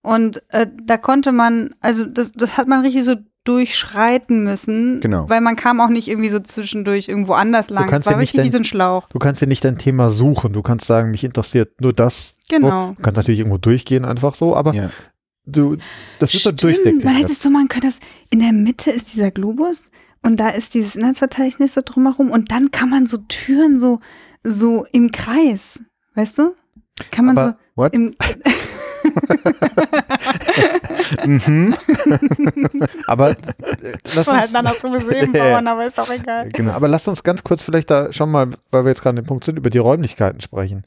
Und äh, da konnte man, also das, das hat man richtig so durchschreiten müssen, Genau. weil man kam auch nicht irgendwie so zwischendurch irgendwo anders lang. Es kannst war ja nicht richtig wie dein- so ein Schlauch. Du kannst dir nicht dein Thema suchen. Du kannst sagen, mich interessiert nur das. Genau. So. Du kannst natürlich irgendwo durchgehen, einfach so, aber Ja. Du, das ist Stimmt, durchdecklich. man hätte es so machen können, dass in der Mitte ist dieser Globus und da ist dieses Inhaltsverzeichnis so drumherum und dann kann man so Türen so, so im Kreis, weißt du? Kann man Aber- What? so im, *laughs* Mhm. *laughs* Aber äh, lass halt uns, dann Museum Ja, ja. bauen, aber ist auch egal. genau, aber lass uns ganz kurz vielleicht da schon mal, weil wir jetzt gerade an dem Punkt sind, über die Räumlichkeiten sprechen.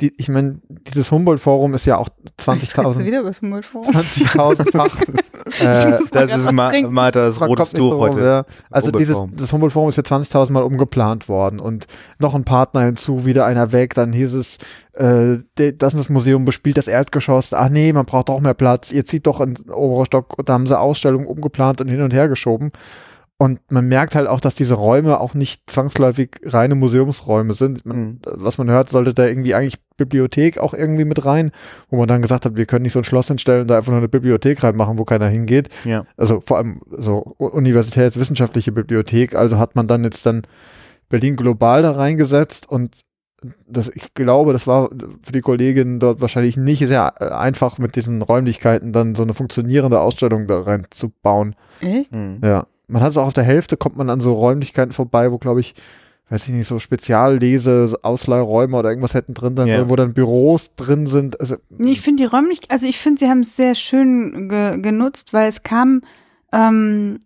Die, ich meine, dieses Humboldt-Forum ist ja auch Jetzt redest du 20.000 wieder über das Humboldt-Forum. 20.000 Fach. äh, Das ist was Ma. Marthas Man rotes Tuch heute. ja. Also dieses, das Humboldt-Forum ist ja 20.000 Mal umgeplant worden und noch ein Partner hinzu, wieder einer weg, dann hieß es, äh, das ist das Museum bespielt das Erdgeschoss, ach nee, man braucht auch mehr Platz, ihr zieht doch in den oberen Stock, und da haben sie Ausstellungen umgeplant und hin und her geschoben. Und man merkt halt auch, dass diese Räume auch nicht zwangsläufig reine Museumsräume sind. Man, Mhm. Was man hört, sollte da irgendwie eigentlich Bibliothek auch irgendwie mit rein, wo man dann gesagt hat, wir können nicht so ein Schloss hinstellen und da einfach nur eine Bibliothek reinmachen, wo keiner hingeht Ja. also vor allem so universitätswissenschaftliche Bibliothek, also hat man dann jetzt dann Berlin global da reingesetzt und das, ich glaube, das war für die Kolleginnen dort wahrscheinlich nicht sehr äh, einfach mit diesen Räumlichkeiten dann so eine funktionierende Ausstellung da reinzubauen. Echt? Mhm. Ja, man hat es auch auf der Hälfte, kommt man an so Räumlichkeiten vorbei, wo glaube ich, weiß ich nicht, so Speziallese, Ausleihräume oder irgendwas hätten drin sein Ja. sollen, wo dann Büros drin sind. Also, Nee, Ich finde die räumlich, also ich finde, sie haben es sehr schön ge genutzt, weil es kam, ähm,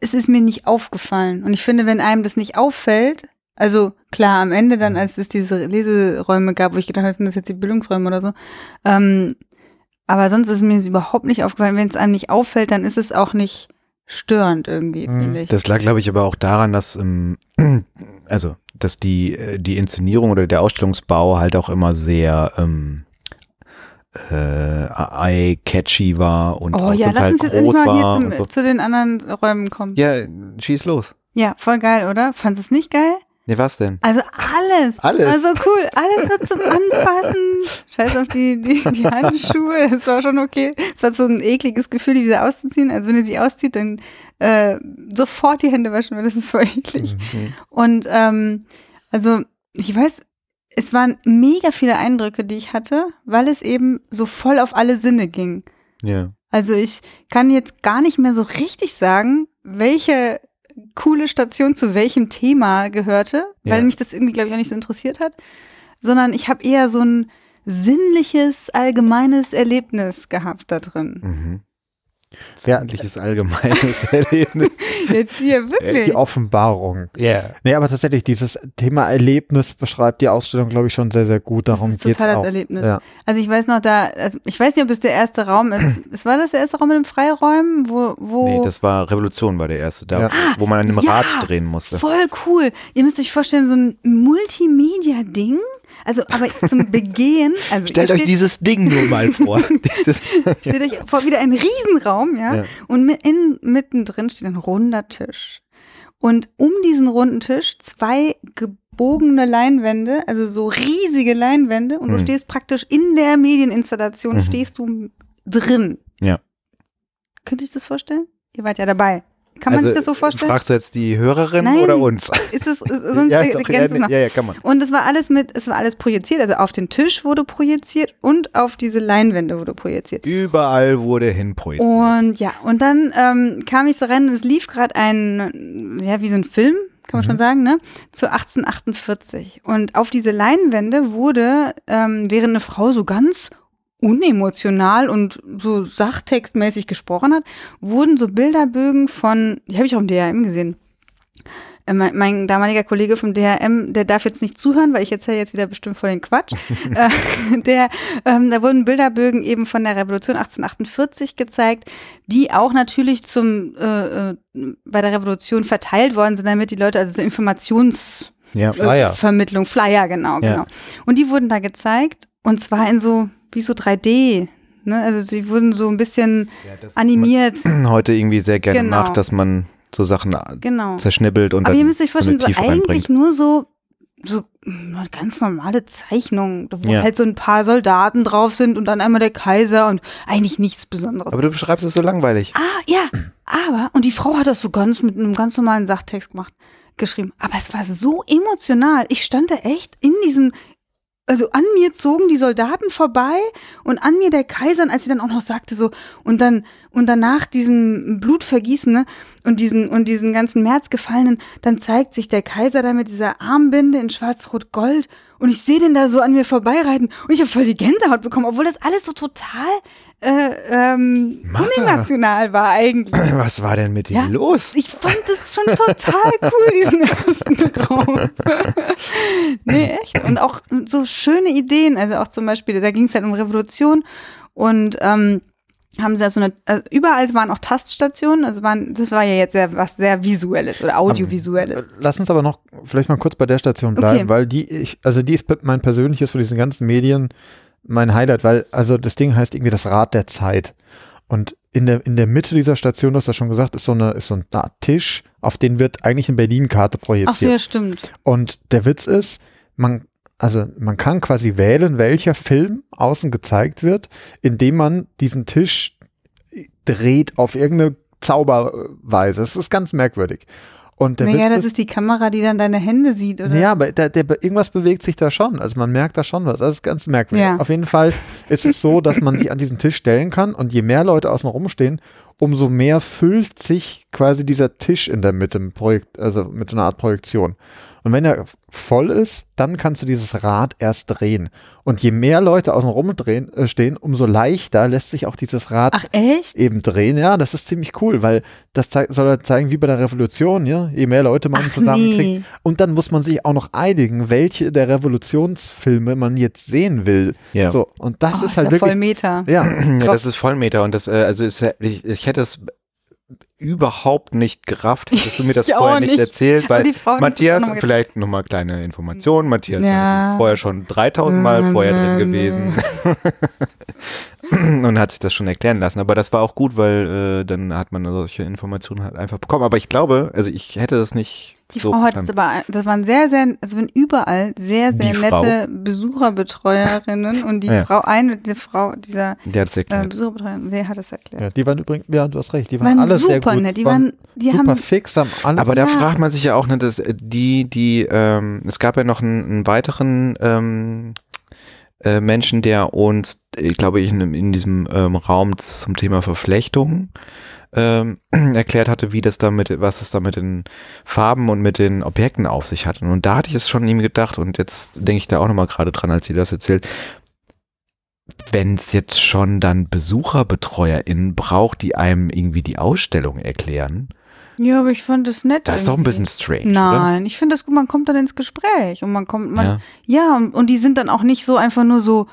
es ist mir nicht aufgefallen. Und ich finde, wenn einem das nicht auffällt, also klar, am Ende dann, als es diese Leseräume gab, wo ich gedacht habe, sind das jetzt die Bildungsräume oder so, ähm, aber sonst ist es mir das überhaupt nicht aufgefallen. Wenn es einem nicht auffällt, dann ist es auch nicht störend irgendwie, Mhm. finde ich. Das lag, glaube ich, aber auch daran, dass, ähm, *clears throat* also, dass die, äh, die Inszenierung oder der Ausstellungsbau halt auch immer sehr ähm, äh, eye-catchy war und oh auch ja, zum lass Teil uns jetzt endlich mal hier zum, so. zu den anderen Räumen kommen. Ja, schieß los. Ja, voll geil, oder? Fandest du es nicht geil? Nee, was denn? Also alles. Alles. Also cool. Alles war zum Anfassen. Scheiß auf die, die, die Handschuhe. Das war schon okay. Es war so ein ekliges Gefühl, die wieder auszuziehen. Also wenn ihr sie auszieht, dann äh, sofort die Hände waschen, weil das ist voll eklig. Mhm. Und ähm, also ich weiß, es waren mega viele Eindrücke, die ich hatte, weil es eben so voll auf alle Sinne ging. Ja. Also ich kann jetzt gar nicht mehr so richtig sagen, welche coole Station zu welchem Thema gehörte, weil Ja. mich das irgendwie, glaube ich, auch nicht so interessiert hat, sondern ich habe eher so ein sinnliches, allgemeines Erlebnis gehabt da drin. Mhm. Ja. Sämtliches allgemeines *laughs* Erlebnis. Ja, ja wirklich. Die Offenbarung. Ja. Nee, aber tatsächlich, dieses Thema Erlebnis beschreibt die Ausstellung, glaube ich, schon sehr, sehr gut. Darum das ist geht's total auch. das Erlebnis. Ja. Also ich weiß noch da, also ich weiß nicht, ob es der erste Raum ist. *clears throat* Es war das der erste Raum mit den Freiräumen, wo, wo Nee, das war Revolution, war der erste, da, Ja. wo man an dem Ja, Rad drehen musste. Voll cool. Ihr müsst euch vorstellen, so ein Multimedia-Ding. Also, aber zum Begehen, also Stellt euch steht, dieses Ding nur mal vor. *laughs* Stellt euch vor, wieder ein Riesenraum, ja. Ja. Und in, mittendrin steht ein runder Tisch. Und um diesen runden Tisch zwei gebogene Leinwände, also so riesige Leinwände, und du Hm. stehst praktisch in der Medieninstallation, Mhm. stehst du drin. Ja. Könnt ihr euch das vorstellen? Ihr wart ja dabei. Kann man also, sich das so vorstellen? Fragst du jetzt die Hörerin Nein. oder uns? Ist es, ist, sonst *laughs* ja, doch, ja, ja, ja, kann man. Und es war alles mit, es war alles projiziert, also auf den Tisch wurde projiziert und auf diese Leinwände wurde projiziert. Überall wurde hinprojiziert. Und ja, und dann ähm, kam ich so rein und es lief gerade ein, ja, wie so ein Film, kann man schon sagen, ne? Zu 1848. Und auf diese Leinwände wurde, ähm, während eine Frau so ganz unemotional und so sachtextmäßig gesprochen hat, wurden so Bilderbögen von, die habe ich auch im DRM gesehen. Äh, Mein, mein damaliger Kollege vom DRM, der darf jetzt nicht zuhören, weil ich erzähle jetzt wieder bestimmt voll den Quatsch. *laughs* äh, der, ähm, da wurden Bilderbögen eben von der Revolution 1848 gezeigt, die auch natürlich zum äh, äh, bei der Revolution verteilt worden sind, damit die Leute also zur Informations ja. Flyer. Flyer, genau, Ja. genau. Und die wurden da gezeigt und zwar in so, wie so 3D. Ne? Also sie wurden so ein bisschen animiert. *clears throat* Heute irgendwie sehr gerne Genau. macht, dass man so Sachen Genau. zerschnibbelt und Aber ihr dann müsst euch vorstellen, so eigentlich nur so, so eine ganz normale Zeichnung, wo Ja. halt so ein paar Soldaten drauf sind und dann einmal der Kaiser und eigentlich nichts Besonderes. Aber du beschreibst es so langweilig. Ah, ja, aber, und die Frau hat das so ganz mit einem ganz normalen Sachtext gemacht, geschrieben. Aber es war so emotional. Ich stand da echt in diesem, also an mir zogen die Soldaten vorbei und an mir der Kaiser, als sie dann auch noch sagte so, und dann, und danach diesen Blutvergießen, ne, und diesen, und diesen ganzen Märzgefallenen, dann zeigt sich der Kaiser da mit dieser Armbinde in schwarz-rot-gold und ich sehe den da so an mir vorbeireiten und ich habe voll die Gänsehaut bekommen, obwohl das alles so total äh, ähm, unemotional war eigentlich. *clears throat* Was war denn mit Ja. los? Ich fand das schon total cool, diesen ersten Raum. *laughs* nee, echt. Und auch so schöne Ideen. Also auch zum Beispiel, da ging es halt um Revolution und ähm, haben sie ja so eine, also überall waren auch Taststationen, also waren, das war ja jetzt sehr, was sehr visuelles oder audiovisuelles. Lass uns aber noch vielleicht mal kurz bei der Station bleiben, Okay. weil die, ich, also die ist mein persönliches von diesen ganzen Medien mein Highlight, weil also das Ding heißt irgendwie das Rad der Zeit. Und in der, in der Mitte dieser Station, du hast ja schon gesagt, ist so, eine, ist so ein Tisch, auf den wird eigentlich eine Berlin-Karte Ach so, ja, projiziert. stimmt. Und der Witz ist, man, also man kann quasi wählen, welcher Film außen gezeigt wird, indem man diesen Tisch dreht auf irgendeine Zauberweise. Es ist ganz merkwürdig. Und der Naja, Witz das ist die Kamera, die dann deine Hände sieht, oder? ja, aber der, der, irgendwas bewegt sich da schon. Also man merkt da schon was. Das ist ganz merkwürdig. Ja. Auf jeden Fall ist es so, dass man sich an diesen Tisch stellen kann und je mehr Leute außen rumstehen, umso mehr füllt sich quasi dieser Tisch in der Mitte, mit Projekt, also mit so einer Art Projektion. Und wenn er voll ist, dann kannst du dieses Rad erst drehen. Und je mehr Leute außen rum drehen, äh, stehen, umso leichter lässt sich auch dieses Rad Ach, echt? eben drehen. Ja, das ist ziemlich cool, weil das soll ja zeigen, wie bei der Revolution, ja, je mehr Leute man Ach, zusammenkriegt. nee. Und dann muss man sich auch noch einigen, welche der Revolutionsfilme man jetzt sehen will. Ja. So, und das Oh, ist halt ja voll wirklich. Meta. Ja, Ja, krass. das ist Vollmeter und das, äh, also ist, ja- ich, ich hätte es überhaupt nicht gerafft, hättest du mir das vorher nicht, nicht. erzählt, weil Matthias, noch vielleicht nochmal kleine Informationen, Matthias Ja. war vorher schon 3000 Mal vorher drin gewesen *laughs* und hat sich das schon erklären lassen, aber das war auch gut, weil äh, dann hat man solche Informationen halt einfach bekommen, aber ich glaube, also ich hätte das nicht Die so Frau hat verstanden. es aber, das waren sehr, sehr, also wenn überall sehr, sehr Die nette Besucherbetreuerinnen und die Ja. Frau, eine, diese Frau, dieser Der hat es äh, erklärt. Besucherbetreuerin, der hat es erklärt. Ja, die waren übrigens, ja, du hast recht, die waren, waren alle sehr super gut. nett, die waren, die super haben, fix, haben alles. Aber da Ja. fragt man sich ja auch, ne, dass äh, die, die, ähm, es gab ja noch einen, einen weiteren ähm, äh, Menschen, der uns, ich glaube ich, in, in diesem ähm, Raum zum Thema Verflechtung ähm, *clears throat* erklärt hatte, wie das da mit, was es da mit den Farben und mit den Objekten auf sich hat. Und da hatte ich es schon ihm gedacht und jetzt denke ich da auch nochmal gerade dran, als sie das erzählt. Wenn es jetzt schon dann BesucherbetreuerInnen braucht, die einem irgendwie die Ausstellung erklären, Ja, aber ich fand das nett. das ist doch ein bisschen strange, Nein, ich finde das gut, man kommt dann ins Gespräch und man kommt, man, oder? ja, und, und die sind dann auch nicht so einfach nur so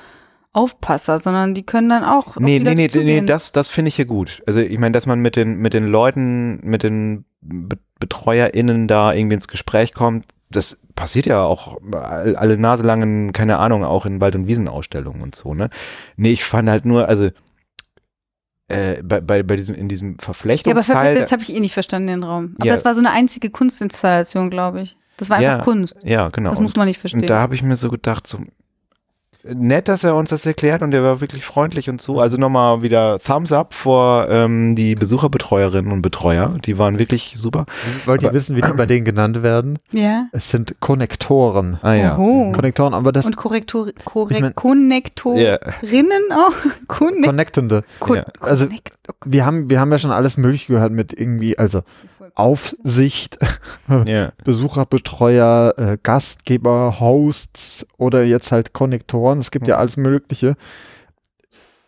Aufpasser, sondern die können dann auch. Nee, nee, nee, nee, das, das finde ich hier gut. Also ich meine, dass man mit den, mit den Leuten, mit den Be BetreuerInnen da irgendwie ins Gespräch kommt, das passiert ja auch all- alle Nase lang in, keine Ahnung, auch in Wald- und Wiesenausstellungen und so, ne? Nee, ich fand halt nur, also äh, bei, bei, bei diesem, in diesem Ja, aber Verflechtungsteil. das habe ich eh nicht verstanden, den Raum. Aber Ja. das war so eine einzige Kunstinstallation, glaube ich. Das war einfach Ja, Kunst. ja, genau. Das Und- muss man nicht verstehen. Und da habe ich mir so gedacht, so nett, dass er uns das erklärt und er war wirklich freundlich und so. Also nochmal wieder Thumbs up vor ähm, die Besucherbetreuerinnen und Betreuer. Die waren wirklich super. Wollt ihr Aber- wissen, wie die bei denen genannt werden? ja. Es sind Konnektoren. Ah ja. Oho. Konnektoren, aber das Und Korrektor, Korrek Ich mein- Konnektorinnen Ja. auch. *laughs* Konnek Connectende. Kon Ja. Also- Wir haben, wir haben ja schon alles Mögliche gehört mit irgendwie, also Aufsicht, *laughs* Ja. Besucherbetreuer, äh, Gastgeber, Hosts oder jetzt halt Konnektoren. Es gibt ja alles Mögliche.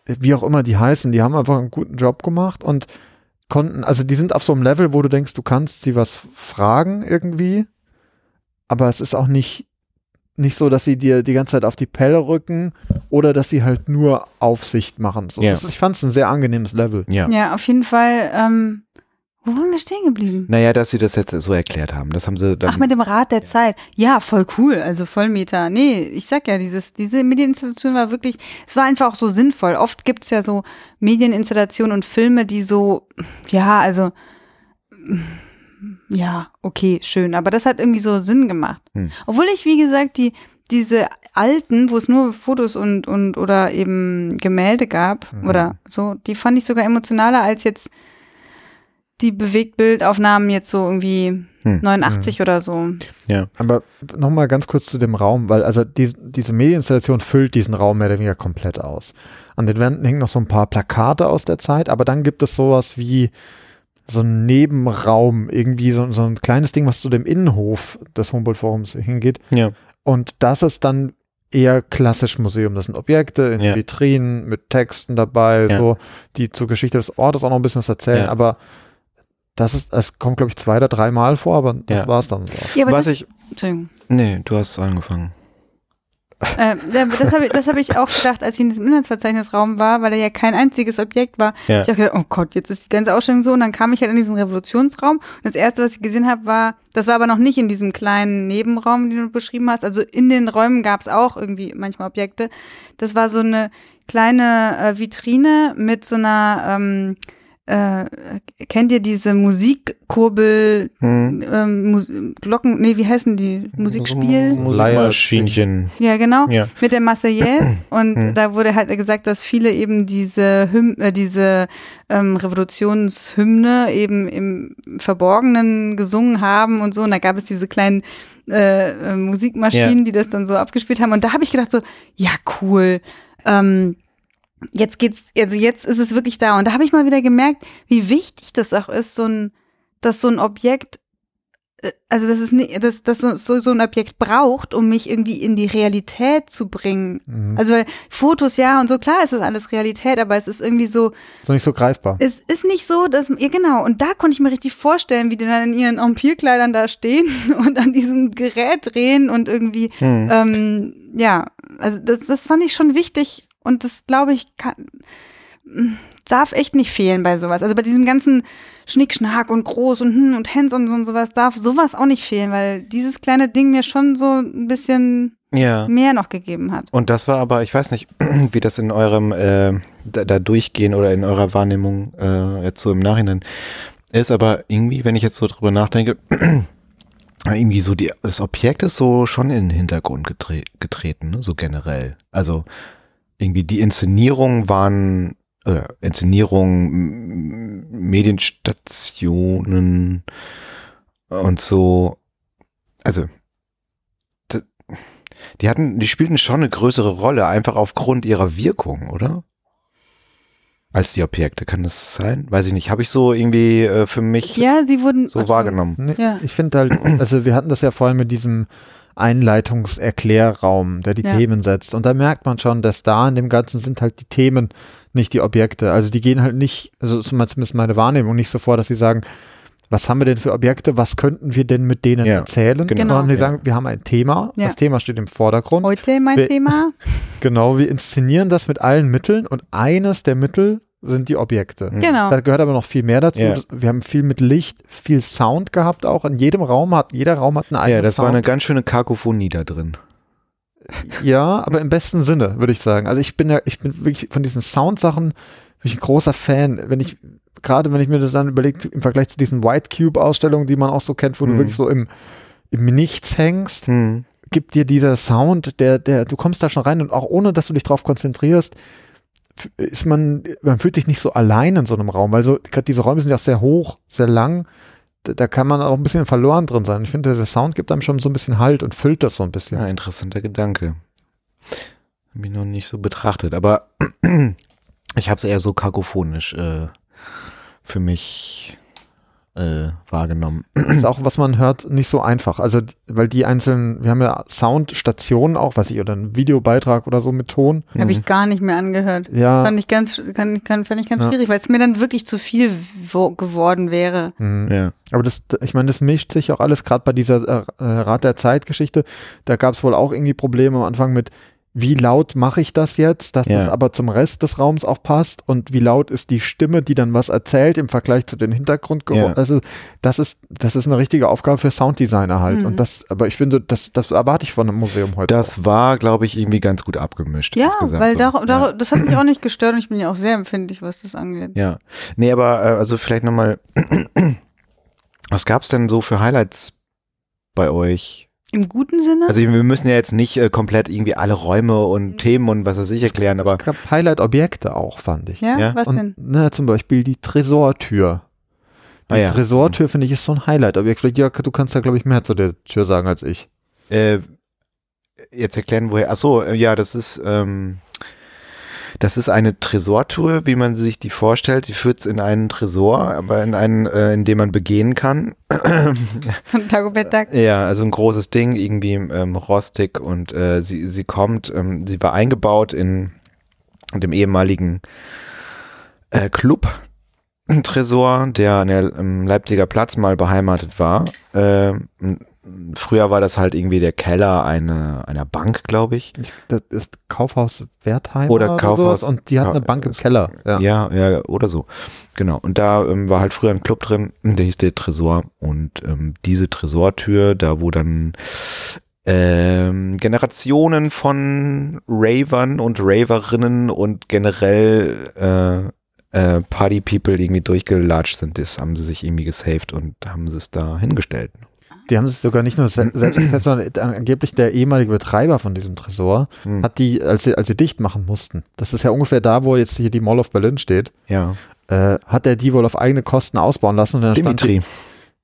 Wie auch immer die heißen, die haben einfach einen guten Job gemacht und konnten, also die sind auf so einem Level, wo du denkst, du kannst sie was fragen irgendwie, aber es ist auch nicht, nicht so, dass sie dir die ganze Zeit auf die Pelle rücken oder dass sie halt nur Aufsicht machen. So, Ja. das, ich fand es ein sehr angenehmes Level. Ja. Ja, auf jeden Fall. Ähm, wo waren wir stehen geblieben? Naja, dass sie das jetzt so erklärt haben. Das haben sie dann. Ach, mit dem Rad der Zeit. Ja, voll cool. Also Vollmeter. Nee, ich sag ja, dieses, diese Medieninstallation war wirklich, es war einfach auch so sinnvoll. Oft gibt's ja so Medieninstallationen und Filme, die so, ja, also, ja, okay, schön. Aber das hat irgendwie so Sinn gemacht. Hm. Obwohl ich, wie gesagt, die, diese alten, wo es nur Fotos und, und oder eben Gemälde gab Mhm. oder so, die fand ich sogar emotionaler als jetzt die Bewegtbildaufnahmen jetzt so irgendwie Hm. 89 oder so. Aber nochmal ganz kurz zu dem Raum, weil also die, diese Medieninstallation füllt diesen Raum mehr oder weniger komplett aus. An den Wänden hängen noch so ein paar Plakate aus der Zeit, aber dann gibt es sowas wie so ein Nebenraum, irgendwie so, so ein kleines Ding, was zu dem Innenhof des Humboldt-Forums hingeht. ja. Und das ist dann eher klassisch Museum. Das sind Objekte in Ja. Vitrinen mit Texten dabei, Ja. so, die zur Geschichte des Ortes auch noch ein bisschen was erzählen, Ja. aber das ist, es kommt, glaube ich, zwei oder dreimal vor, aber das Ja. war's dann so. Ja, aber Was das, ich. Entschuldigung. Nee, du hast angefangen. Äh, das habe ich, das hab ich auch gedacht, als ich in diesem Inhaltsverzeichnisraum war, weil da ja kein einziges Objekt war. Ja. Ich habe gedacht, oh Gott, jetzt ist die ganze Ausstellung so. Und dann kam ich halt in diesen Revolutionsraum. Und das Erste, was ich gesehen habe, war, das war aber noch nicht in diesem kleinen Nebenraum, den du beschrieben hast. Also in den Räumen gab es auch irgendwie manchmal Objekte. Das war so eine kleine äh, Vitrine mit so einer, ähm, äh, kennt ihr diese Musikkurbel, Hm. ähm, Mus Glocken, nee, wie heißen die? Musikspiel? Musikmaschinchen. Ja, genau. Ja. Mit der Marseillaise. *clears throat* Und Hm. da wurde halt gesagt, dass viele eben diese, Hymn, äh, diese ähm, Revolutionshymne eben im Verborgenen gesungen haben und so. Und da gab es diese kleinen äh, äh, Musikmaschinen, Ja. die das dann so abgespielt haben. Und da habe ich gedacht so, ja, cool. Ähm, jetzt geht's, also jetzt ist es wirklich da. Und da habe ich mal wieder gemerkt, wie wichtig das auch ist, so ein, dass so ein Objekt, äh, also das ist nicht, dass, dass so, so, ein Objekt braucht, um mich irgendwie in die Realität zu bringen. Mhm. Also weil Fotos, ja, und so klar ist das alles Realität, aber es ist irgendwie so, So nicht so greifbar. es ist nicht so, dass, ja genau, und da konnte ich mir richtig vorstellen, wie die dann in ihren Empire-Kleidern da stehen *laughs* und an diesem Gerät drehen und irgendwie, Hm. ähm, ja, also das, das fand ich schon wichtig und das glaube ich kann, darf echt nicht fehlen bei sowas. Also bei diesem ganzen Schnickschnack und groß und hm und Hands und so und sowas darf sowas auch nicht fehlen, weil dieses kleine Ding mir schon so ein bisschen Ja. mehr noch gegeben hat. Und das war aber, ich weiß nicht, *clears throat* wie das in eurem äh, da, da durchgehen oder in eurer Wahrnehmung äh, jetzt so im Nachhinein ist, aber irgendwie, wenn ich jetzt so drüber nachdenke, *clears throat* irgendwie so die, das Objekt ist so schon in den Hintergrund getre getreten, ne? so generell. Also irgendwie die Inszenierungen waren oder Inszenierungen, Medienstationen und so, also die hatten, die spielten schon eine größere Rolle, einfach aufgrund ihrer Wirkung, oder? als die Objekte. Kann das sein? Weiß ich nicht. Habe ich so irgendwie äh, für mich Ja, sie wurden so wahrgenommen. Nee, Ja. Ich finde halt, also wir hatten das ja vorhin mit diesem Einleitungserklärraum, der die Ja. Themen setzt. Und da merkt man schon, dass da in dem Ganzen sind halt die Themen, nicht die Objekte. Also die gehen halt nicht, also zumindest meine Wahrnehmung, nicht so vor, dass sie sagen, was haben wir denn für Objekte, was könnten wir denn mit denen Ja, erzählen? genau. Sondern die Ja. sagen, wir haben ein Thema, Ja. das Thema steht im Vordergrund. Heute mein Wir- Thema. *laughs* Genau, wir inszenieren das mit allen Mitteln und eines der Mittel sind die Objekte. Mhm. Genau. Da gehört aber noch viel mehr dazu. Ja. Wir haben viel mit Licht, viel Sound gehabt auch. In jedem Raum hat, jeder Raum hat einen eigenen Ja, das Sound. war eine ganz schöne Kakophonie da drin. Ja, aber im besten Sinne, würde ich sagen. Also ich bin ja, ich bin wirklich von diesen Soundsachen bin ich ein großer Fan. Wenn ich, gerade wenn ich mir das dann überlege, im Vergleich zu diesen White Cube-Ausstellungen, die man auch so kennt, wo du Mhm. wirklich so im, im Nichts hängst, Hm. gibt dir dieser Sound, der, der, du kommst da schon rein und auch ohne, dass du dich drauf konzentrierst, ist man, man fühlt sich nicht so allein in so einem Raum, weil so, gerade diese Räume sind ja auch sehr hoch, sehr lang, da, da kann man auch ein bisschen verloren drin sein. Ich finde, der Sound gibt einem schon so ein bisschen Halt und füllt das so ein bisschen. Ja, interessanter Gedanke. Hab ich noch nicht so betrachtet, aber *clears throat* ich habe es eher so kakophonisch äh, für mich äh, wahrgenommen. ist auch, was man hört, nicht so einfach. Also, weil die einzelnen, wir haben ja Soundstationen auch, weiß ich, oder einen Videobeitrag oder so mit Ton. Habe ich gar nicht mehr angehört. Ja. Fand ich ganz, kann, kann, fand ich ganz Ja. schwierig, weil es mir dann wirklich zu viel wo, geworden wäre. Mhm. Ja. Aber das, ich meine, das mischt sich auch alles, gerade bei dieser äh, äh, Rat der Zeit-Geschichte. Da gab es wohl auch irgendwie Probleme am Anfang mit, wie laut mache ich das jetzt, dass Ja. das aber zum Rest des Raums auch passt und wie laut ist die Stimme, die dann was erzählt im Vergleich zu den Hintergrundgeräuschen. Ja. Also das ist, das ist eine richtige Aufgabe für Sounddesigner halt. Mhm. Und das, aber ich finde, das, das erwarte ich von einem Museum heute. Das war, glaube ich, irgendwie ganz gut abgemischt. Ja, insgesamt weil so. da, da, ja. das hat mich auch nicht *clears throat* gestört und ich bin ja auch sehr empfindlich, was das angeht. ja. Nee, aber äh, also vielleicht nochmal, *clears throat* was gab's denn so für Highlights bei euch? Im guten Sinne? Also wir müssen ja jetzt nicht äh, komplett irgendwie alle Räume und Themen und was weiß ich erklären, aber es gab Highlight-Objekte auch, fand ich. ja? ja, was Und, denn? ne, zum Beispiel die Tresortür. Die Ah ja. Tresortür finde ich ist so ein Highlight-Objekt. Vielleicht, Jörg, du kannst da, glaube ich, mehr zu der Tür sagen als ich. äh, jetzt erklären, woher. Ach so, äh, ja, das ist ähm, das ist eine Tresortour, wie man sich die vorstellt. Die führt in einen Tresor, aber in einen, äh, in dem man begehen kann. Von Dagobert Duck. Ja, also ein großes Ding, irgendwie ähm, rostig und äh, sie, sie kommt, ähm, sie war eingebaut in dem ehemaligen äh, Club Tresor, der an der ähm, Leipziger Platz mal beheimatet war. Ähm, früher war das halt irgendwie der Keller eine, einer Bank, glaube ich. Das ist Kaufhaus Wertheim Oder Kaufhaus- sowas und die hat eine Bank im Keller. Ja. Ja, ja, oder so. Genau. Und da ähm, war halt früher ein Club drin, der hieß der Tresor. Und ähm, diese Tresortür, da wo dann ähm, Generationen von Ravern und Raverinnen und generell äh, äh, Party People irgendwie durchgelatscht sind, das haben sie sich irgendwie gesaved und haben sie es da hingestellt. Die haben es sogar nicht nur se *clears throat* selbst gesetzt, sondern angeblich der ehemalige Betreiber von diesem Tresor Hm. hat die, als sie, als sie dicht machen mussten, das ist ja ungefähr da, wo jetzt hier die Mall of Berlin steht, Ja. äh, hat er die wohl auf eigene Kosten ausbauen lassen. Und dann stand Dimitri.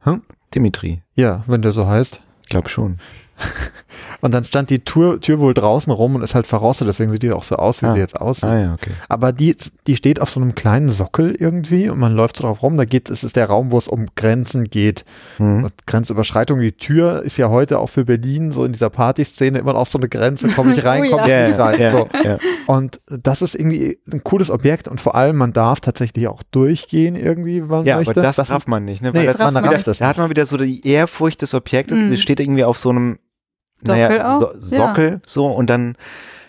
Hm? Dimitri. Ja, wenn der so heißt. Ich glaube schon. *laughs* Und dann stand die Tür, Tür wohl draußen rum und ist halt verrostet, deswegen sieht die auch so aus, wie Ah. sie jetzt aussieht. Ah ja, okay. Aber die, die steht auf so einem kleinen Sockel irgendwie und man läuft so drauf rum. Da geht, es ist der Raum, wo es um Grenzen geht. Hm. Und Grenzüberschreitung. Die Tür ist ja heute auch für Berlin so in dieser Partyszene immer noch so eine Grenze. Komme ich *laughs* rein, Oh komme ja. ich nicht rein. ja, So. ja. Und das ist irgendwie ein cooles Objekt und vor allem, man darf tatsächlich auch durchgehen irgendwie, wenn man Ja, möchte. aber das, darf man nicht, ne? nee, Weil das das, man darf das da hat man wieder so die Ehrfurcht des Objektes, Mhm. das steht irgendwie auf so einem Sockel naja, auch? so, Sockel, so, und dann,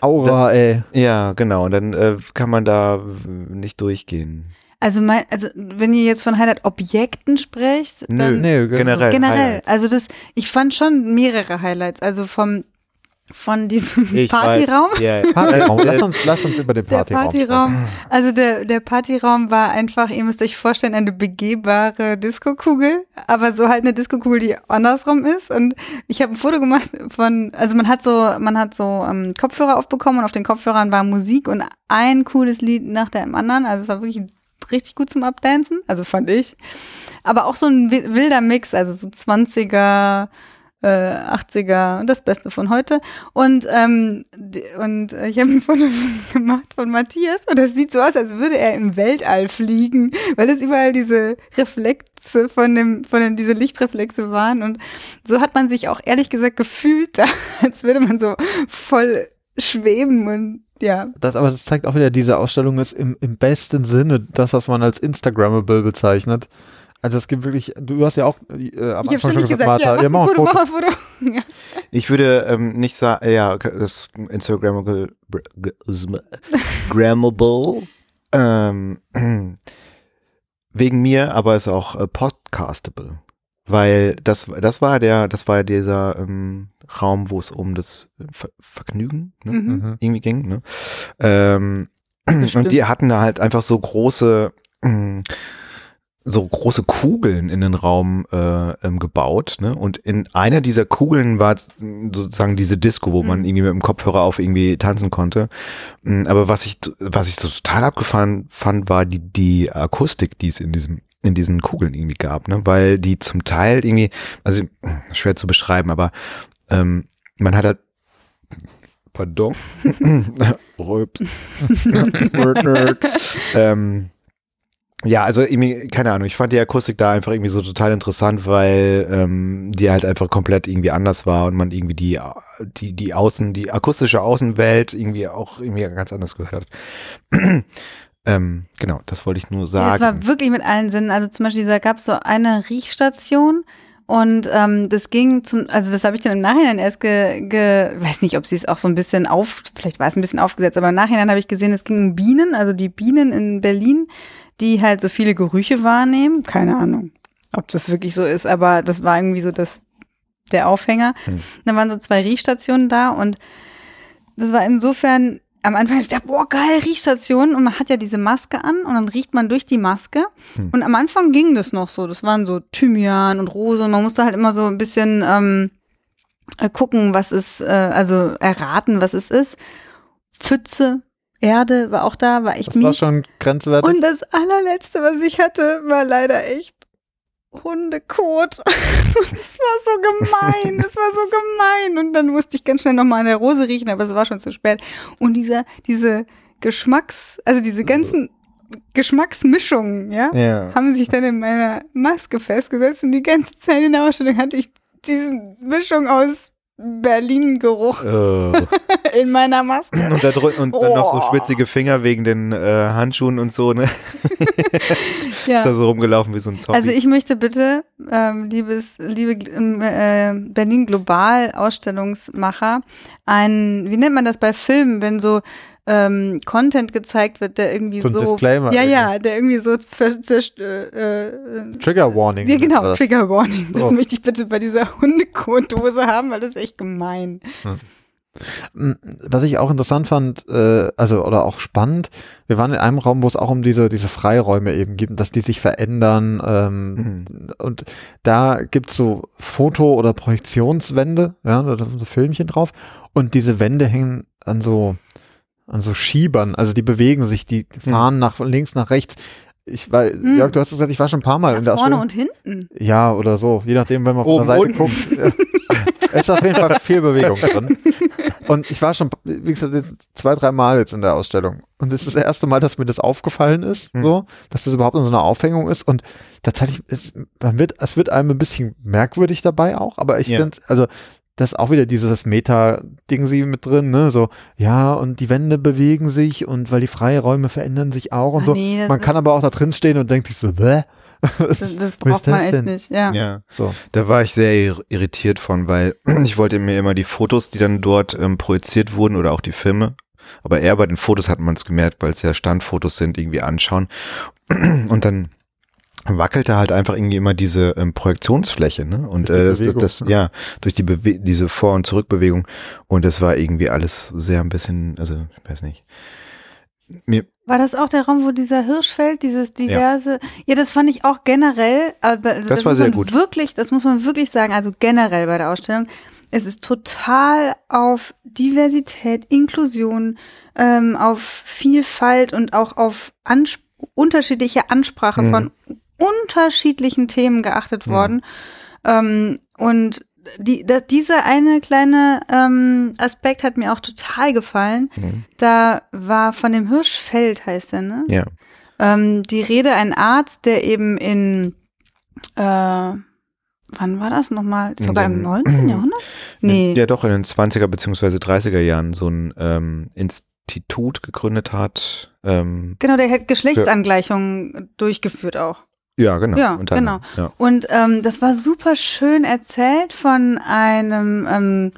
Aura, ey. ja, genau, und dann äh, kann man da nicht durchgehen. Also, mein, also wenn ihr jetzt von Highlight-Objekten sprecht, Nö, dann Nee, generell. generell. Highlights. Also das, ich fand schon mehrere Highlights. Also vom von diesem Ich Partyraum. Weiß, ja, Partyraum. Äh, lass, uns, lass uns über den Der Partyraum Partyraum, also der, der Partyraum war einfach, ihr müsst euch vorstellen, eine begehbare Diskokugel, aber so halt eine Diskokugel, die andersrum ist. Und ich habe ein Foto gemacht von, also man hat so, man hat so ähm, Kopfhörer aufbekommen und auf den Kopfhörern war Musik und ein cooles Lied nach dem anderen. Also es war wirklich richtig gut zum Abdancen, also fand ich. Aber auch so ein wi- wilder Mix, also so 20er, äh, 80er, das Beste von heute. Und, ähm, und ich habe ein Foto *laughs* gemacht von Matthias und das sieht so aus, als würde er im Weltall fliegen, weil es überall diese Reflexe von dem, von den, diese Lichtreflexe waren. Und so hat man sich auch ehrlich gesagt gefühlt, *laughs* als würde man so voll schweben und ja. Das, aber das zeigt auch wieder, diese Ausstellung ist im, im besten Sinne das, was man als Instagrammable bezeichnet. Also es gibt wirklich, du hast ja auch äh, am Ich Anfang habe schon gesagt, gesagt, Martha, ja, mach ein Foto, Foto. mach ein Foto. Ja. Ich würde ähm, nicht sagen, ja, das Instagrammable, Grammable, ähm, wegen mir, aber ist auch äh, podcastable. Weil das, das war der, das war dieser ähm, Raum, wo es um das Ver Vergnügen ne, Mhm. Mhm. irgendwie ging. Ne? Ähm, *clears throat* und die hatten da halt einfach so große, mm, so große Kugeln in den Raum äh, ähm, gebaut. Ne? Und in einer dieser Kugeln war sozusagen diese Disco, wo man Mhm. irgendwie mit dem Kopfhörer auf irgendwie tanzen konnte. Mm, Aber was ich, was ich so total abgefahren fand, war die, die Akustik, die es in diesem in diesen Kugeln irgendwie gab, ne? weil die zum Teil irgendwie, also schwer zu beschreiben, aber ähm, man hat halt Pardon. *laughs* *laughs* Nerd. ähm, ja, also irgendwie, keine Ahnung, ich fand die Akustik da einfach irgendwie so total interessant, weil ähm, die halt einfach komplett irgendwie anders war und man irgendwie die, die, die Außen, die akustische Außenwelt irgendwie auch irgendwie ganz anders gehört hat. *clears throat* ähm, genau, das wollte ich nur Ja, es sagen. war wirklich mit allen Sinnen. Also zum Beispiel, da gab es so eine Riechstation und ähm, das ging zum, also das habe ich dann im Nachhinein erst ge, ge weiß nicht, ob sie es auch so ein bisschen auf, vielleicht war es ein bisschen aufgesetzt, aber im Nachhinein habe ich gesehen, es ging um Bienen, also die Bienen in Berlin, die halt so viele Gerüche wahrnehmen. Keine Ahnung, ob das wirklich so ist, aber das war irgendwie so das, der Aufhänger. Hm. Dann waren so zwei Riechstationen da und das war insofern am Anfang hab ich gedacht, boah, geil, Riechstation. Und man hat ja diese Maske an und dann riecht man durch die Maske. Hm. Und am Anfang ging das noch so. Das waren so Thymian und Rose und man musste halt immer so ein bisschen ähm, äh, gucken, was es, äh, also erraten, was es ist. Pfütze, Erde war auch da, war echt Das war mies. schon grenzwertig. Und das allerletzte, was ich hatte, war leider echt Hundekot. *laughs* Es war so gemein, es war so gemein. Und dann musste ich ganz schnell nochmal an der Rose riechen, aber es war schon zu spät. Und dieser, diese Geschmacks, also diese ganzen Geschmacksmischungen, ja, ja. haben sich dann in meiner Maske festgesetzt und die ganze Zeit in der Ausstellung hatte ich diese Mischung aus Berlin-Geruch Äh. *laughs* in meiner Maske. Und, da und dann noch so Oh. schwitzige Finger wegen den äh, Handschuhen und so, ne? *laughs* Ja. Ist da so rumgelaufen wie so ein Zombie. Also ich möchte bitte, ähm, liebes, liebe äh, Berlin Global Ausstellungsmacher, ein, wie nennt man das bei Filmen, wenn so ähm, Content gezeigt wird, der irgendwie So so, Disclaimer ja irgendwie. ja, der irgendwie so äh, äh, Trigger Warning. ja, genau. Trigger Warning. Das Oh. möchte ich bitte bei dieser Hundekotdose haben, weil das ist echt gemein. Mm, Was ich auch interessant fand, äh, also oder auch spannend, wir waren in einem Raum, wo es auch um diese, diese Freiräume eben gibt, dass die sich verändern. Ähm, Mhm. Und da gibt's so Foto- oder Projektionswände, ja, da sind so Filmchen drauf. Und diese Wände hängen an so, an so Schiebern, also die bewegen sich, die fahren nach links, nach rechts. Ich war, Hm. Jörg, du hast gesagt, ich war schon ein paar Mal in der Nach vorne und hinten. Ja, oder so, je nachdem, wenn man von Oben, der Seite unten. guckt. Es ist auf jeden Fall *laughs* viel Bewegung drin. Und ich war schon, wie gesagt, zwei, drei Mal jetzt in der Ausstellung. Und es ist das erste Mal, dass mir das aufgefallen ist, Mhm. so, dass das überhaupt in so einer Aufhängung ist. Und tatsächlich, es, man wird, es wird einem ein bisschen merkwürdig dabei auch, aber ich Ja. finde, also, das ist auch wieder dieses Meta-Ding sie mit drin, ne? So, ja, und die Wände bewegen sich und weil die Freiräume verändern sich auch und Ah, so. nee, Man kann aber auch da drin stehen und denkt sich so, bäh. *laughs* das, das braucht das man echt nicht. Ja. ja. So. Da war ich sehr ir- irritiert von, weil *clears throat* ich wollte mir immer die Fotos, die dann dort ähm, projiziert wurden oder auch die Filme, aber eher bei den Fotos hat man es gemerkt, weil es ja Standfotos sind, irgendwie anschauen. *clears throat* Und dann wackelte halt einfach irgendwie immer diese ähm, Projektionsfläche, ne? Und äh, das, Bewegung, das, ne? ja, durch die Bewe diese Vor- und Zurückbewegung. Und das war irgendwie alles sehr ein bisschen, also ich weiß nicht. Mir, War das auch der Raum, wo dieser Hirschfeld, dieses diverse, ja, das fand ich auch generell, aber also Das war muss sehr gut. Wirklich, das muss man wirklich sagen, also generell bei der Ausstellung, es ist total auf Diversität, Inklusion, ähm, auf Vielfalt und auch auf Ansp unterschiedliche Ansprache Mhm. von unterschiedlichen Themen geachtet Mhm. worden. Ähm, und die, da, dieser eine kleine ähm, Aspekt hat mir auch total gefallen. Mhm. Da war von dem Hirschfeld, heißt er, ne? Ja. Ähm, die Rede, ein Arzt, der eben in, äh, wann war das nochmal? Sogar im 19. *clears throat* Jahrhundert? Nee. Ja, doch in den 20er bzw. 30er Jahren so ein ähm, Institut gegründet hat. Ähm, Genau, der hat Geschlechtsangleichungen durchgeführt auch. Ja, genau. Ja, anderem, Ja. Und ähm, das war super schön erzählt von einem ähm,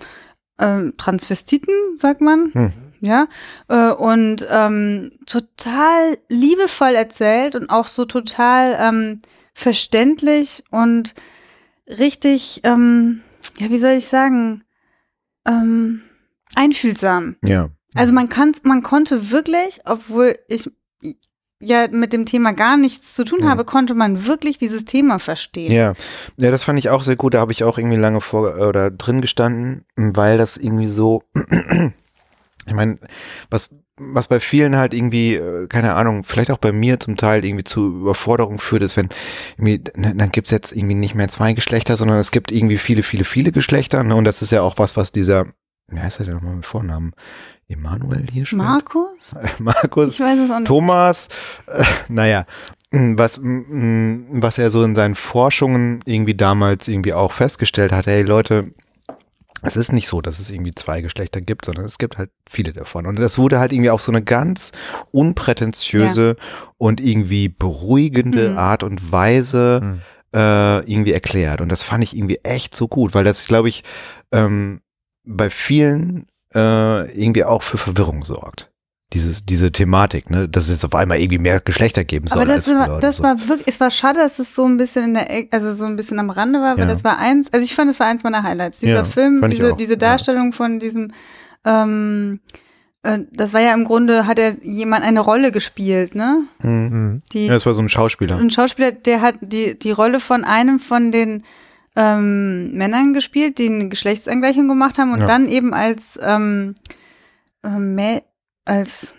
ähm, Transvestiten, sagt man. Hm. Ja, äh, und ähm, total liebevoll erzählt und auch so total ähm, verständlich und richtig, ähm, ja, wie soll ich sagen, ähm, einfühlsam. ja. Also man kann, man konnte wirklich, obwohl ich ja mit dem Thema gar nichts zu tun habe, konnte man wirklich dieses Thema verstehen. Ja, ja, das fand ich auch sehr gut. Da habe ich auch irgendwie lange vor oder drin gestanden, weil das irgendwie so, *clears throat* ich meine, was was bei vielen halt irgendwie, äh, keine Ahnung, vielleicht auch bei mir zum Teil irgendwie zu Überforderung führt, ist, wenn irgendwie, ne, dann gibt's jetzt irgendwie nicht mehr zwei Geschlechter, sondern es gibt irgendwie viele, viele, viele Geschlechter. Ne? Und das ist ja auch was, was dieser, wie heißt er denn nochmal mit Vornamen? Emanuel hier steht? Markus? *laughs* Markus. Ich weiß es auch nicht. Thomas, äh, naja, was, mh, was er so in seinen Forschungen irgendwie damals irgendwie auch festgestellt hat, hey Leute, es ist nicht so, dass es irgendwie zwei Geschlechter gibt, sondern es gibt halt viele davon. Und das wurde halt irgendwie auf so eine ganz unprätentiöse und irgendwie beruhigende Mhm. Art und Weise Mhm. äh, irgendwie erklärt. Und das fand ich irgendwie echt so gut, weil das, glaube ich, ähm, bei vielen äh, irgendwie auch für Verwirrung sorgt. Dieses, diese Thematik, ne, dass es auf einmal irgendwie mehr Geschlechter geben soll. Aber das, als war, das so. war wirklich, es war schade, dass es so ein bisschen in der, also so ein bisschen am Rande war, weil Ja. das war eins, also ich fand, das war eins meiner Highlights. Dieser Ja, Film, diese, diese ja. Darstellung von diesem, ähm, äh, das war ja im Grunde, hat er jemand eine Rolle gespielt, ne? Mhm. Die, Ja, das war so ein Schauspieler. ein Schauspieler, der hat die, die Rolle von einem von den ähm, Männern gespielt, die eine Geschlechtsangleichung gemacht haben und Ja. dann eben als, ähm, Mä als,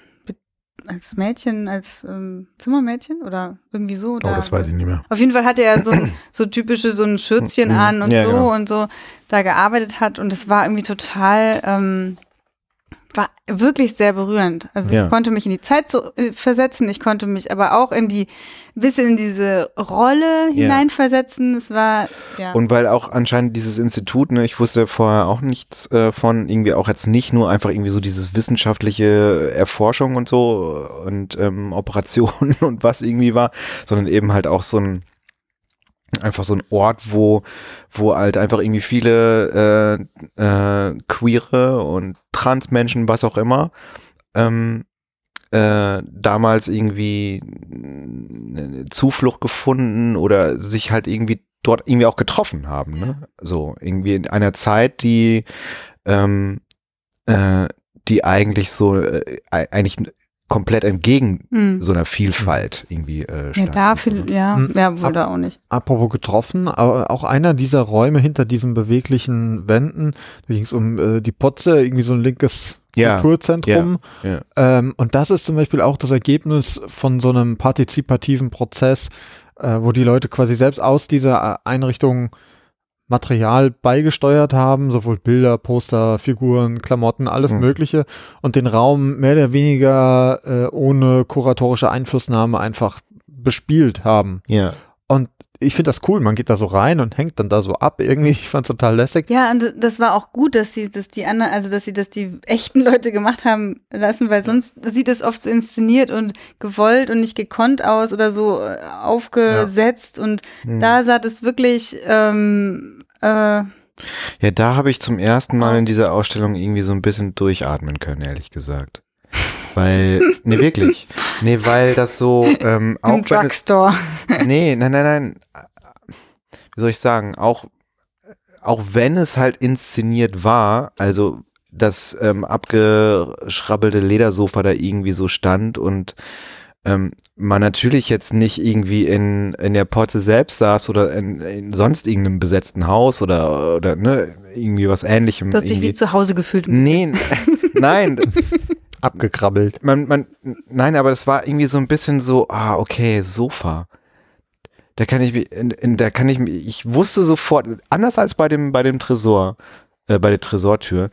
als Mädchen, als ähm, Zimmermädchen oder irgendwie so. Oh, das weiß ich nicht mehr. Auf jeden Fall hatte er so, *clears throat* so typische, so ein Schürzchen Mhm. an und Ja, so genau. und so da gearbeitet hat und es war irgendwie total, ähm, war wirklich sehr berührend. Also Ja. ich konnte mich in die Zeit so, äh, versetzen, ich konnte mich aber auch in die, ein bisschen in diese Rolle Ja. hineinversetzen. Es war, ja. Und weil auch anscheinend dieses Institut, ne, ich wusste vorher auch nichts äh, von, irgendwie auch jetzt nicht nur einfach irgendwie so dieses wissenschaftliche Erforschung und so und ähm, Operationen *laughs* und was irgendwie war, sondern eben halt auch so ein einfach so ein Ort, wo, wo halt einfach irgendwie viele äh, äh, queere und Transmenschen, was auch immer, ähm, äh, damals irgendwie eine Zuflucht gefunden oder sich halt irgendwie dort irgendwie auch getroffen haben. Ne? So irgendwie in einer Zeit, die ähm, äh, die eigentlich so äh, eigentlich komplett entgegen Hm. so einer Vielfalt irgendwie äh, ja, stand. da viel, ja, Hm. ja, wohl da auch nicht. Apropos getroffen, au- auch einer dieser Räume hinter diesen beweglichen Wänden, da ging es um äh, die Potze, irgendwie so ein linkes Ja, Kulturzentrum. ja. Ähm, und das ist zum Beispiel auch das Ergebnis von so einem partizipativen Prozess, äh, wo die Leute quasi selbst aus dieser äh, Einrichtung Material beigesteuert haben, sowohl Bilder, Poster, Figuren, Klamotten, alles Mhm. Mögliche und den Raum mehr oder weniger äh, ohne kuratorische Einflussnahme einfach bespielt haben. Ja. Und ich finde das cool, man geht da so rein und hängt dann da so ab irgendwie. *laughs* Ich fand's total lässig. Ja, und das war auch gut, dass sie, dass die anderen, also dass sie das die echten Leute gemacht haben lassen, weil sonst sieht es oft so inszeniert und gewollt und nicht gekonnt aus oder so äh, aufgesetzt und Hm. da sah das wirklich ähm, äh, Ja, da habe ich zum ersten Mal in dieser Ausstellung irgendwie so ein bisschen durchatmen können, ehrlich gesagt. Weil, *laughs* nee, wirklich. Nee, weil das so, ähm, auch im wenn es, Drugstore. nee, nein, nein, nein. Wie soll ich sagen? Auch, auch wenn es halt inszeniert war, also das ähm, abgeschrabbelte Ledersofa da irgendwie so stand und ähm, man natürlich jetzt nicht irgendwie in, in der Potze selbst saß oder in, in sonst irgendeinem besetzten Haus oder, oder ne, irgendwie was ähnlichem. Du hast dich irgendwie. wie zu Hause gefühlt. Nee, *laughs* nein, *laughs* Abgekrabbelt. man, man, nein, aber das war irgendwie so ein bisschen so, ah, okay, Sofa. Da kann ich, mich- in, in, da kann ich, mich- ich wusste sofort, anders als bei dem, bei dem Tresor, äh, bei der Tresortür,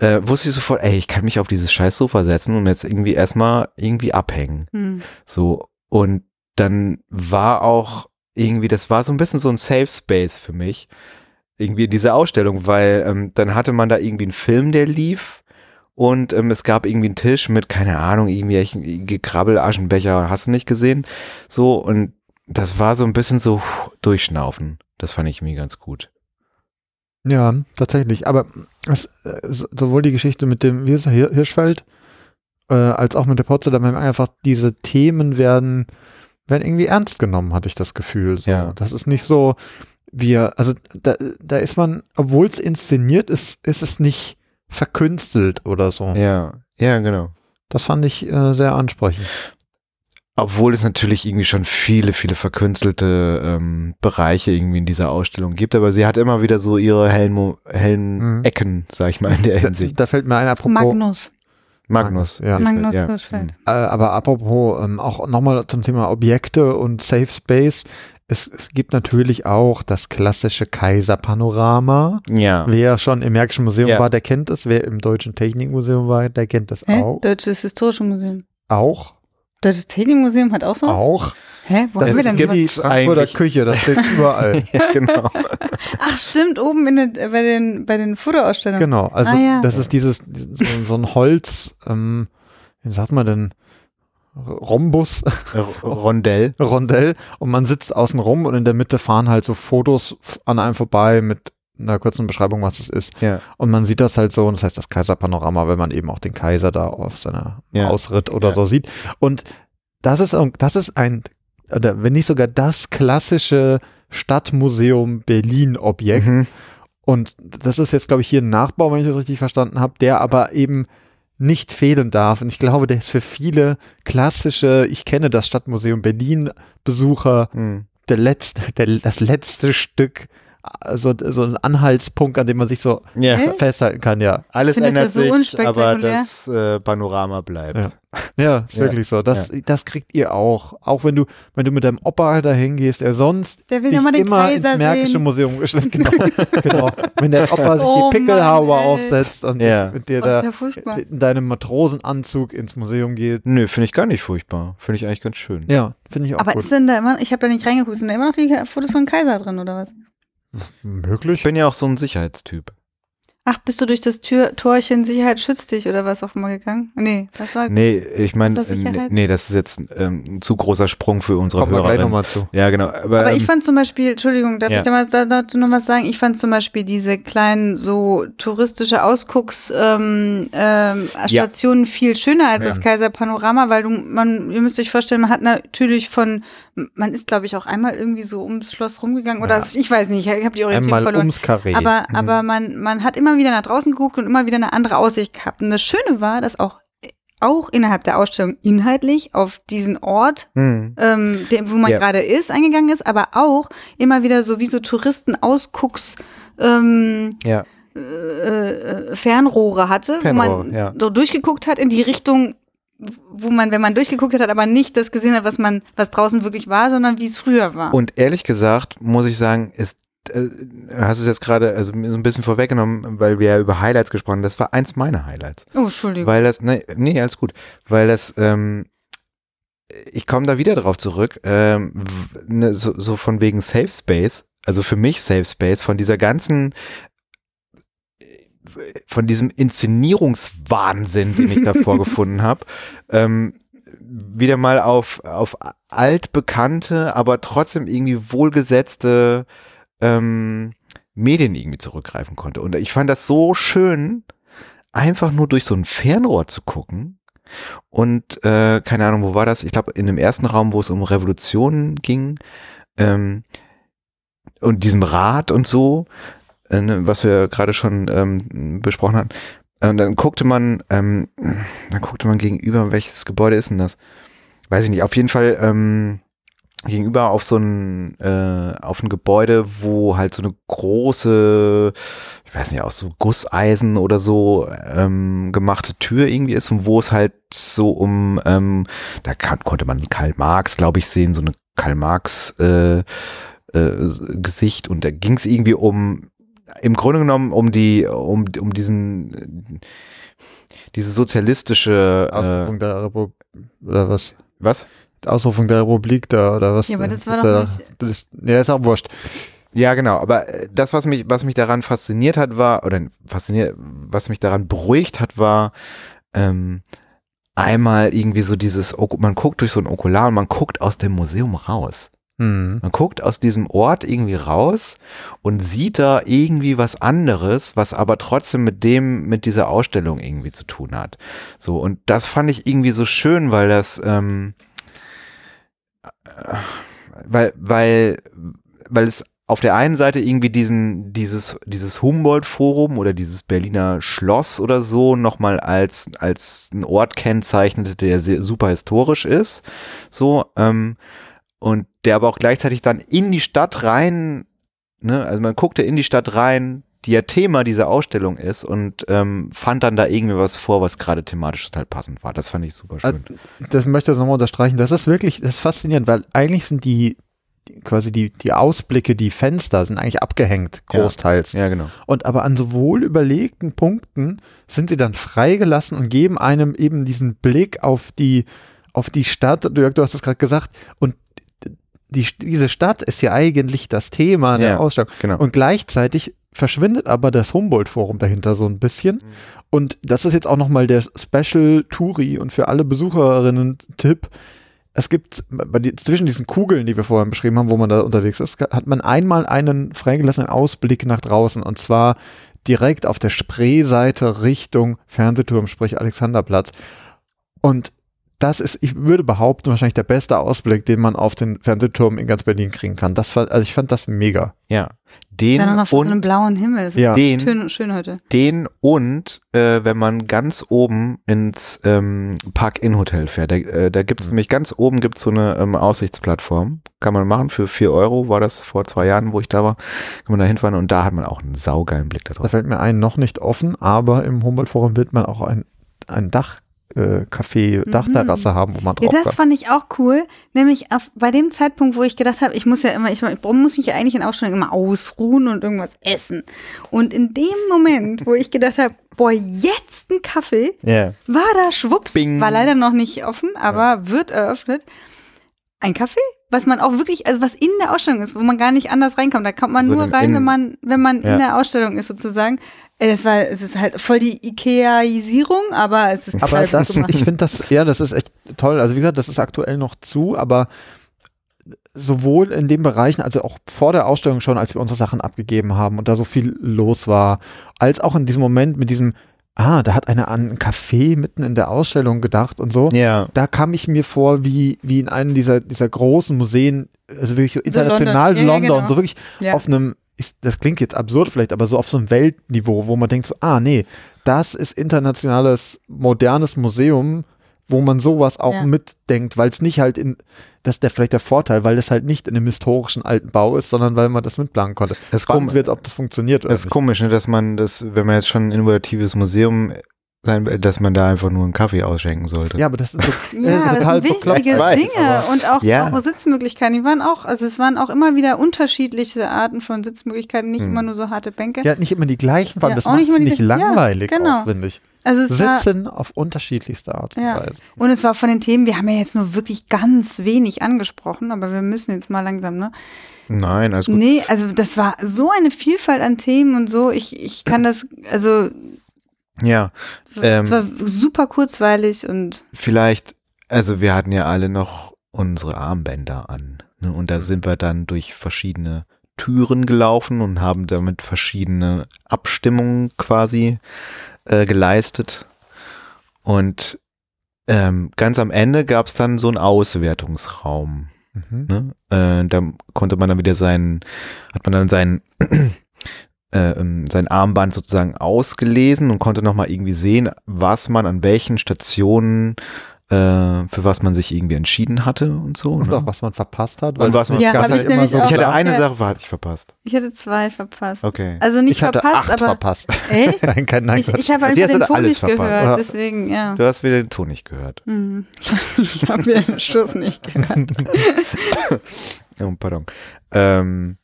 äh, wusste ich sofort, ey, ich kann mich auf dieses scheiß Sofa setzen und jetzt irgendwie erstmal irgendwie abhängen. Hm. So, und dann war auch irgendwie, das war so ein bisschen so ein Safe Space für mich, irgendwie in dieser Ausstellung, weil ähm, dann hatte man da irgendwie einen Film, der lief und ähm, es gab irgendwie einen Tisch mit, keine Ahnung, irgendwie Gekrabbel, Aschenbecher, hast du nicht gesehen? So, und das war so ein bisschen so puh, durchschnaufen. Das fand ich mir ganz gut. Ja, tatsächlich. Aber es, äh, so- sowohl die Geschichte mit dem wie ist er, Hir- Hirschfeld äh, als auch mit der Potsdam haben einfach diese Themen werden, werden irgendwie ernst genommen, hatte ich das Gefühl. So. Ja. Das ist nicht so, wir, also da, da ist man, obwohl es inszeniert ist, ist es nicht verkünstelt oder so. Ja, ja, genau. Das fand ich äh, sehr ansprechend. Obwohl es natürlich irgendwie schon viele, viele verkünstelte ähm, Bereiche irgendwie in dieser Ausstellung gibt, aber sie hat immer wieder so ihre hellen, Mo hellen Mhm. Ecken, sag ich mal, in der Da, Hinsicht. da fällt mir ein, apropos, Magnus. Magnus. Ja. Magnus ja. Hirschfeld. Äh, aber apropos ähm, auch nochmal zum Thema Objekte und Safe Space. Es, es gibt natürlich auch das klassische Kaiserpanorama. Ja. Wer schon im Märkischen Museum Ja. war, der kennt es. Wer im Deutschen Technikmuseum war, der kennt es Hä? auch. Deutsches Historische Museum. Auch. Deutsches Technikmuseum hat auch so? Auch. Hä? Wo Das haben wir denn gibt-? Die Frankfurter Küche, das steht *laughs* überall. ja, genau. Ach, stimmt, oben in den, bei den, bei den Fotoausstellungen. genau. Also Ah, ja. das ist dieses, so, so ein Holz, ähm, wie sagt man denn? Rhombus, R Rondell. Rondell und man sitzt außen rum und in der Mitte fahren halt so Fotos an einem vorbei mit einer kurzen Beschreibung, was es ist. Ja. Und man sieht das halt so, und das heißt das Kaiserpanorama, wenn man eben auch den Kaiser da auf seiner Ja. Ausritt oder Ja. so sieht. Und das ist, das ist ein, oder wenn nicht sogar das klassische Stadtmuseum Berlin-Objekt. Mhm. Und das ist jetzt, glaube ich, hier ein Nachbau, wenn ich das richtig verstanden habe, der aber eben nicht fehlen darf. Und ich glaube, der ist für viele klassische, ich kenne das Stadtmuseum Berlin-Besucher Mhm. der letzte, der, das letzte Stück, also so ein Anhaltspunkt, an dem man sich so Ja. Hä? festhalten kann, ja. Alles ändert so sich, aber das äh, Panorama bleibt. Ja. Ja, ist Ja. wirklich so. Das, das kriegt ihr auch. Auch wenn du, wenn du mit deinem Opa dahin gehst, der sonst Der will dich ja immer Kaiser ins Märkische sehen. Museum geschleppt. *laughs* *laughs* Genau, genau. Wenn der Opa sich Oh die Pickelhaube Mann, aufsetzt und Ja. mit dir Oh, da ja furchtbar. in deinem Matrosenanzug ins Museum geht. Nö, finde ich gar nicht furchtbar. Finde ich eigentlich ganz schön. Ja, finde ich auch Aber gut. ist denn da immer, ich habe da nicht reingeguckt, sind da immer noch die Fotos von Kaiser drin oder was? Ich Möglich. bin ja auch so ein Sicherheitstyp. Ach, bist du durch das Tür Torchen Sicherheit schützt dich oder was auch immer gegangen? Nee, das war. Nee, ich meine, Sicherheit? nee, das ist jetzt ähm, ein zu großer Sprung für unsere Kommen wir gleich nochmal zu. Ja, genau. Aber, Aber ähm, ich fand zum Beispiel, Entschuldigung, darf Ja. ich da mal da, dazu noch was sagen? Ich fand zum Beispiel diese kleinen so touristische Ausgucks ähm, ähm, Stationen viel schöner als Ja. das Kaiser Panorama, weil du, man, ihr müsst euch vorstellen, man hat natürlich von, man ist glaube ich auch einmal irgendwie so ums Schloss rumgegangen oder Ja. ich weiß nicht, ich habe die Orientierung Einmal verloren. ums Karree. Aber, Mhm. aber man, man hat immer wieder nach draußen geguckt und immer wieder eine andere Aussicht gehabt. Und das Schöne war, dass auch, auch innerhalb der Ausstellung inhaltlich auf diesen Ort, hm, ähm, der, wo man Ja. gerade ist, eingegangen ist, aber auch immer wieder so wie so Touristen-Ausgucks, ähm, ja, äh, äh, Fernrohre hatte, wo Fernrohre, man ja. so durchgeguckt hat in die Richtung, wo man, wenn man durchgeguckt hat, aber nicht das gesehen hat, was man, was draußen wirklich war, sondern wie es früher war. Und ehrlich gesagt, muss ich sagen, ist, äh, du hast es jetzt gerade also so ein bisschen vorweggenommen, weil wir ja über Highlights gesprochen haben. Das war eins meiner Highlights. oh, Entschuldigung. Weil das, nee, nee, alles gut. Weil das, ähm, ich komme da wieder drauf zurück, ähm, ne, so, so von wegen Safe Space, also für mich Safe Space, von dieser ganzen, von diesem Inszenierungswahnsinn, den ich da vorgefunden *laughs* habe, ähm, wieder mal auf, auf altbekannte, aber trotzdem irgendwie wohlgesetzte ähm, Medien irgendwie zurückgreifen konnte. Und ich fand das so schön, einfach nur durch so ein Fernrohr zu gucken. Und äh, keine Ahnung, wo war das? Ich glaube, in dem ersten Raum, wo es um Revolutionen ging, ähm, und diesem Rad und so, was wir gerade schon ähm, besprochen hatten. Und dann guckte man, ähm, dann guckte man gegenüber, welches Gebäude ist denn das? Weiß ich nicht. Auf jeden Fall ähm, gegenüber auf so ein, äh, auf ein Gebäude, wo halt so eine große, ich weiß nicht, aus so Gusseisen oder so ähm, gemachte Tür irgendwie ist und wo es halt so um, ähm, da kann, konnte man Karl Marx, glaube ich, sehen, so eine Karl Marx äh, äh, Gesicht und da ging es irgendwie um im Grunde genommen um die um um diesen diese sozialistische Ausrufung der Republik oder was? Was? Ausrufung der Republik da oder was? Ja, aber das war da, doch nicht. Das, ist- ja, ist auch wurscht. Ja, genau. Aber äh, das, was mich, was mich daran fasziniert hat, war, oder fasziniert, was mich daran beruhigt hat, war ähm, einmal irgendwie so dieses, man guckt durch so ein Okular und man guckt aus dem Museum raus. Hm. Man guckt aus diesem Ort irgendwie raus und sieht da irgendwie was anderes, was aber trotzdem mit dem, mit dieser Ausstellung irgendwie zu tun hat. So, und das fand ich irgendwie so schön, weil das, ähm, äh, weil, weil, weil es auf der einen Seite irgendwie diesen, dieses, dieses Humboldt-Forum oder dieses Berliner Schloss oder so nochmal als, als ein Ort kennzeichnete, der sehr, super historisch ist. So, ähm, und der aber auch gleichzeitig dann in die Stadt rein, ne, also man guckte in die Stadt rein, die ja Thema dieser Ausstellung ist und ähm, fand dann da irgendwie was vor, was gerade thematisch total passend war. Das fand ich super schön. Das möchte ich nochmal unterstreichen. Das ist wirklich, das ist faszinierend, weil eigentlich sind die, quasi die, die Ausblicke, die Fenster sind eigentlich abgehängt, Ja. großteils. ja, genau. Und aber an so wohl überlegten Punkten sind sie dann freigelassen und geben einem eben diesen Blick auf die, auf die Stadt. Dirk, du hast es gerade gesagt. Und die, diese Stadt ist ja eigentlich das Thema der Ja, Ausstellung. Genau. Und gleichzeitig verschwindet aber das Humboldt-Forum dahinter so ein bisschen. Und das ist jetzt auch nochmal der Special Touri und für alle Besucherinnen Tipp. Es gibt die, zwischen diesen Kugeln, die wir vorhin beschrieben haben, wo man da unterwegs ist, hat man einmal einen freigelassenen Ausblick nach draußen und zwar direkt auf der Spreeseite Richtung Fernsehturm, sprich Alexanderplatz. Und das ist, ich würde behaupten, wahrscheinlich der beste Ausblick, den man auf den Fernsehturm in ganz Berlin kriegen kann. Das fand, also ich fand das mega. ja. Den Dann noch vor so einem und, blauen Himmel. Das ist Ja. Den- schön, schön heute. den und äh, wenn man ganz oben ins ähm, Park-In-Hotel fährt. Da, äh, da gibt es nämlich ganz oben gibt's so eine ähm, Aussichtsplattform. Kann man machen für 4 Euro, war das vor zwei Jahren, wo ich da war. Kann man da hinfahren und da hat man auch einen saugeilen Blick da Da drauf. fällt mir ein, noch nicht offen, aber im Humboldt-Forum wird man auch ein, ein Dach, äh, Café, Mhm. Dachterrasse haben, wo man Ja, drauf das kann. fand ich auch cool. Nämlich auf, bei dem Zeitpunkt, wo ich gedacht habe, ich muss ja immer, ich, ich muss mich ja eigentlich in Ausstellungen immer ausruhen und irgendwas essen. Und in dem Moment, wo ich gedacht habe, boah, jetzt ein Kaffee, Ja. war da schwupps, Bing. war leider noch nicht offen, aber wird eröffnet. Ein Kaffee, was man auch wirklich, also was in der Ausstellung ist, wo man gar nicht anders reinkommt. Da kommt man So nur in- rein, in- wenn man, wenn man Ja. in der Ausstellung ist sozusagen. Das war, es ist halt voll die Ikeaisierung, aber es ist Aber das, gemacht. ich finde das, ja, das ist echt toll. Also wie gesagt, das ist aktuell noch zu, aber sowohl in den Bereichen, also auch vor der Ausstellung schon, als wir unsere Sachen abgegeben haben und da so viel los war, als auch in diesem Moment mit diesem, ah, da hat einer an einen Café mitten in der Ausstellung gedacht und so. Ja. Da kam ich mir vor, wie, wie in einem dieser, dieser großen Museen, also wirklich so international London. Ja, ja, London, genau. so wirklich Ja. auf einem, ist, das klingt jetzt absurd vielleicht, aber so auf so einem Weltniveau, wo man denkt so, ah nee, das ist internationales, modernes Museum, wo man sowas auch Ja. mitdenkt, weil es nicht halt in, das ist der, vielleicht der Vorteil, weil es halt nicht in einem historischen alten Bau ist, sondern weil man das mitplanen konnte. Das ist Spannend kom- wird, ob das funktioniert oder Das ist nicht. komisch, ne, dass man das, wenn man jetzt schon ein innovatives Museum sein dass man da einfach nur einen Kaffee ausschenken sollte. Ja, aber das ist so *laughs* Ja, äh, das total sind wichtige weiß, Dinge und auch, Ja. auch Sitzmöglichkeiten. Die waren auch, also es waren auch immer wieder unterschiedliche Arten von Sitzmöglichkeiten, nicht Hm. immer nur so harte Bänke. Ja, nicht immer die gleichen, allem Ja, das auch macht nicht nicht gleichen. Ja, langweilig, genau. finde ich. Also es war, Sitzen auf unterschiedlichste Art und Ja. Weise. und es war von den Themen, wir haben ja jetzt nur wirklich ganz wenig angesprochen, aber wir müssen jetzt mal langsam, ne? Nein, alles gut. Nee, also das war so eine Vielfalt an Themen und so. Ich, ich kann *clears throat* das, also Ja, Ähm. es war super kurzweilig und vielleicht, also wir hatten ja alle noch unsere Armbänder an. Ne? Und da sind wir dann durch verschiedene Türen gelaufen und haben damit verschiedene Abstimmungen quasi äh, geleistet. Und ähm, ganz am Ende gab es dann so einen Auswertungsraum. Mhm. Ne? Äh, da konnte man dann wieder sein, hat man dann sein, äh, ähm, sein Armband sozusagen ausgelesen und konnte nochmal irgendwie sehen, was man an welchen Stationen äh, für was man sich irgendwie entschieden hatte und so. Und ne? auch was man verpasst hat. Und was man- Ja, hab ich nämlich auch. ich hatte eine. Sache hatte ich verpasst. Ich hatte zwei verpasst. Okay. Also nicht ich hatte verpasst, acht aber verpasst. *laughs* *laughs* echt? Nein, kein Nein, Ich, ich habe einfach den Ton alles nicht verpasst. gehört, deswegen, ja. Du hast wieder den Ton nicht gehört. Hm. *laughs* Ich habe mir den Schuss nicht gehört. Oh, pardon. Ähm,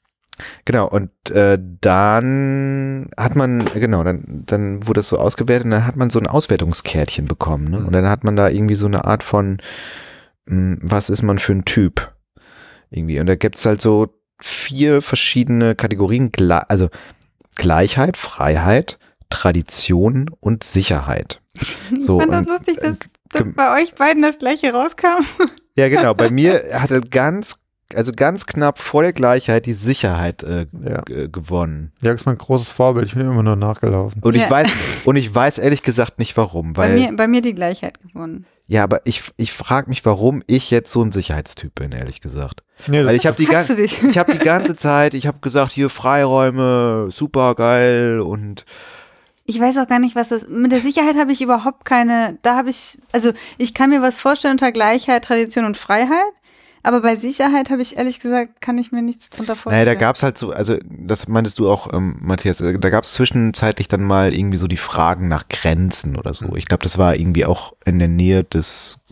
genau, und äh, dann hat man, genau, dann, dann wurde es so ausgewertet und dann hat man so ein Auswertungskärtchen bekommen. Ne? Und dann hat man da irgendwie so eine Art von, mh, was ist man für ein Typ? Irgendwie. Und da gibt's halt so vier verschiedene Kategorien, also Gleichheit, Freiheit, Tradition und Sicherheit. *laughs* Ich So, fand das lustig, dass, äh, dass bei euch beiden das gleiche rauskam. Ja, genau. Bei *laughs* mir hatte ganz, also ganz knapp vor der Gleichheit die Sicherheit äh, Ja. g- gewonnen. Jörg ist mein großes Vorbild. Ich bin immer nur nachgelaufen. Und Ja. ich weiß, und ich weiß ehrlich gesagt nicht warum, Bei weil, mir, bei mir die Gleichheit gewonnen. ja, aber ich, ich frage mich, warum ich jetzt so ein Sicherheitstyp bin, ehrlich gesagt. Nee, das Weil ich habe die, gan ich hab die ganze Zeit, ich habe gesagt, hier Freiräume, super geil und Ich weiß auch gar nicht, was das. Mit der Sicherheit habe ich überhaupt keine. Da habe ich. Also, ich kann mir was vorstellen unter Gleichheit, Tradition und Freiheit. Aber bei Sicherheit habe ich ehrlich gesagt, kann ich mir nichts drunter naja, vorstellen. da gab's halt so, also das meintest du auch, ähm, Matthias, äh, da gab's zwischenzeitlich dann mal irgendwie so die Fragen nach Grenzen oder so. Ich glaube, das war irgendwie auch in der Nähe des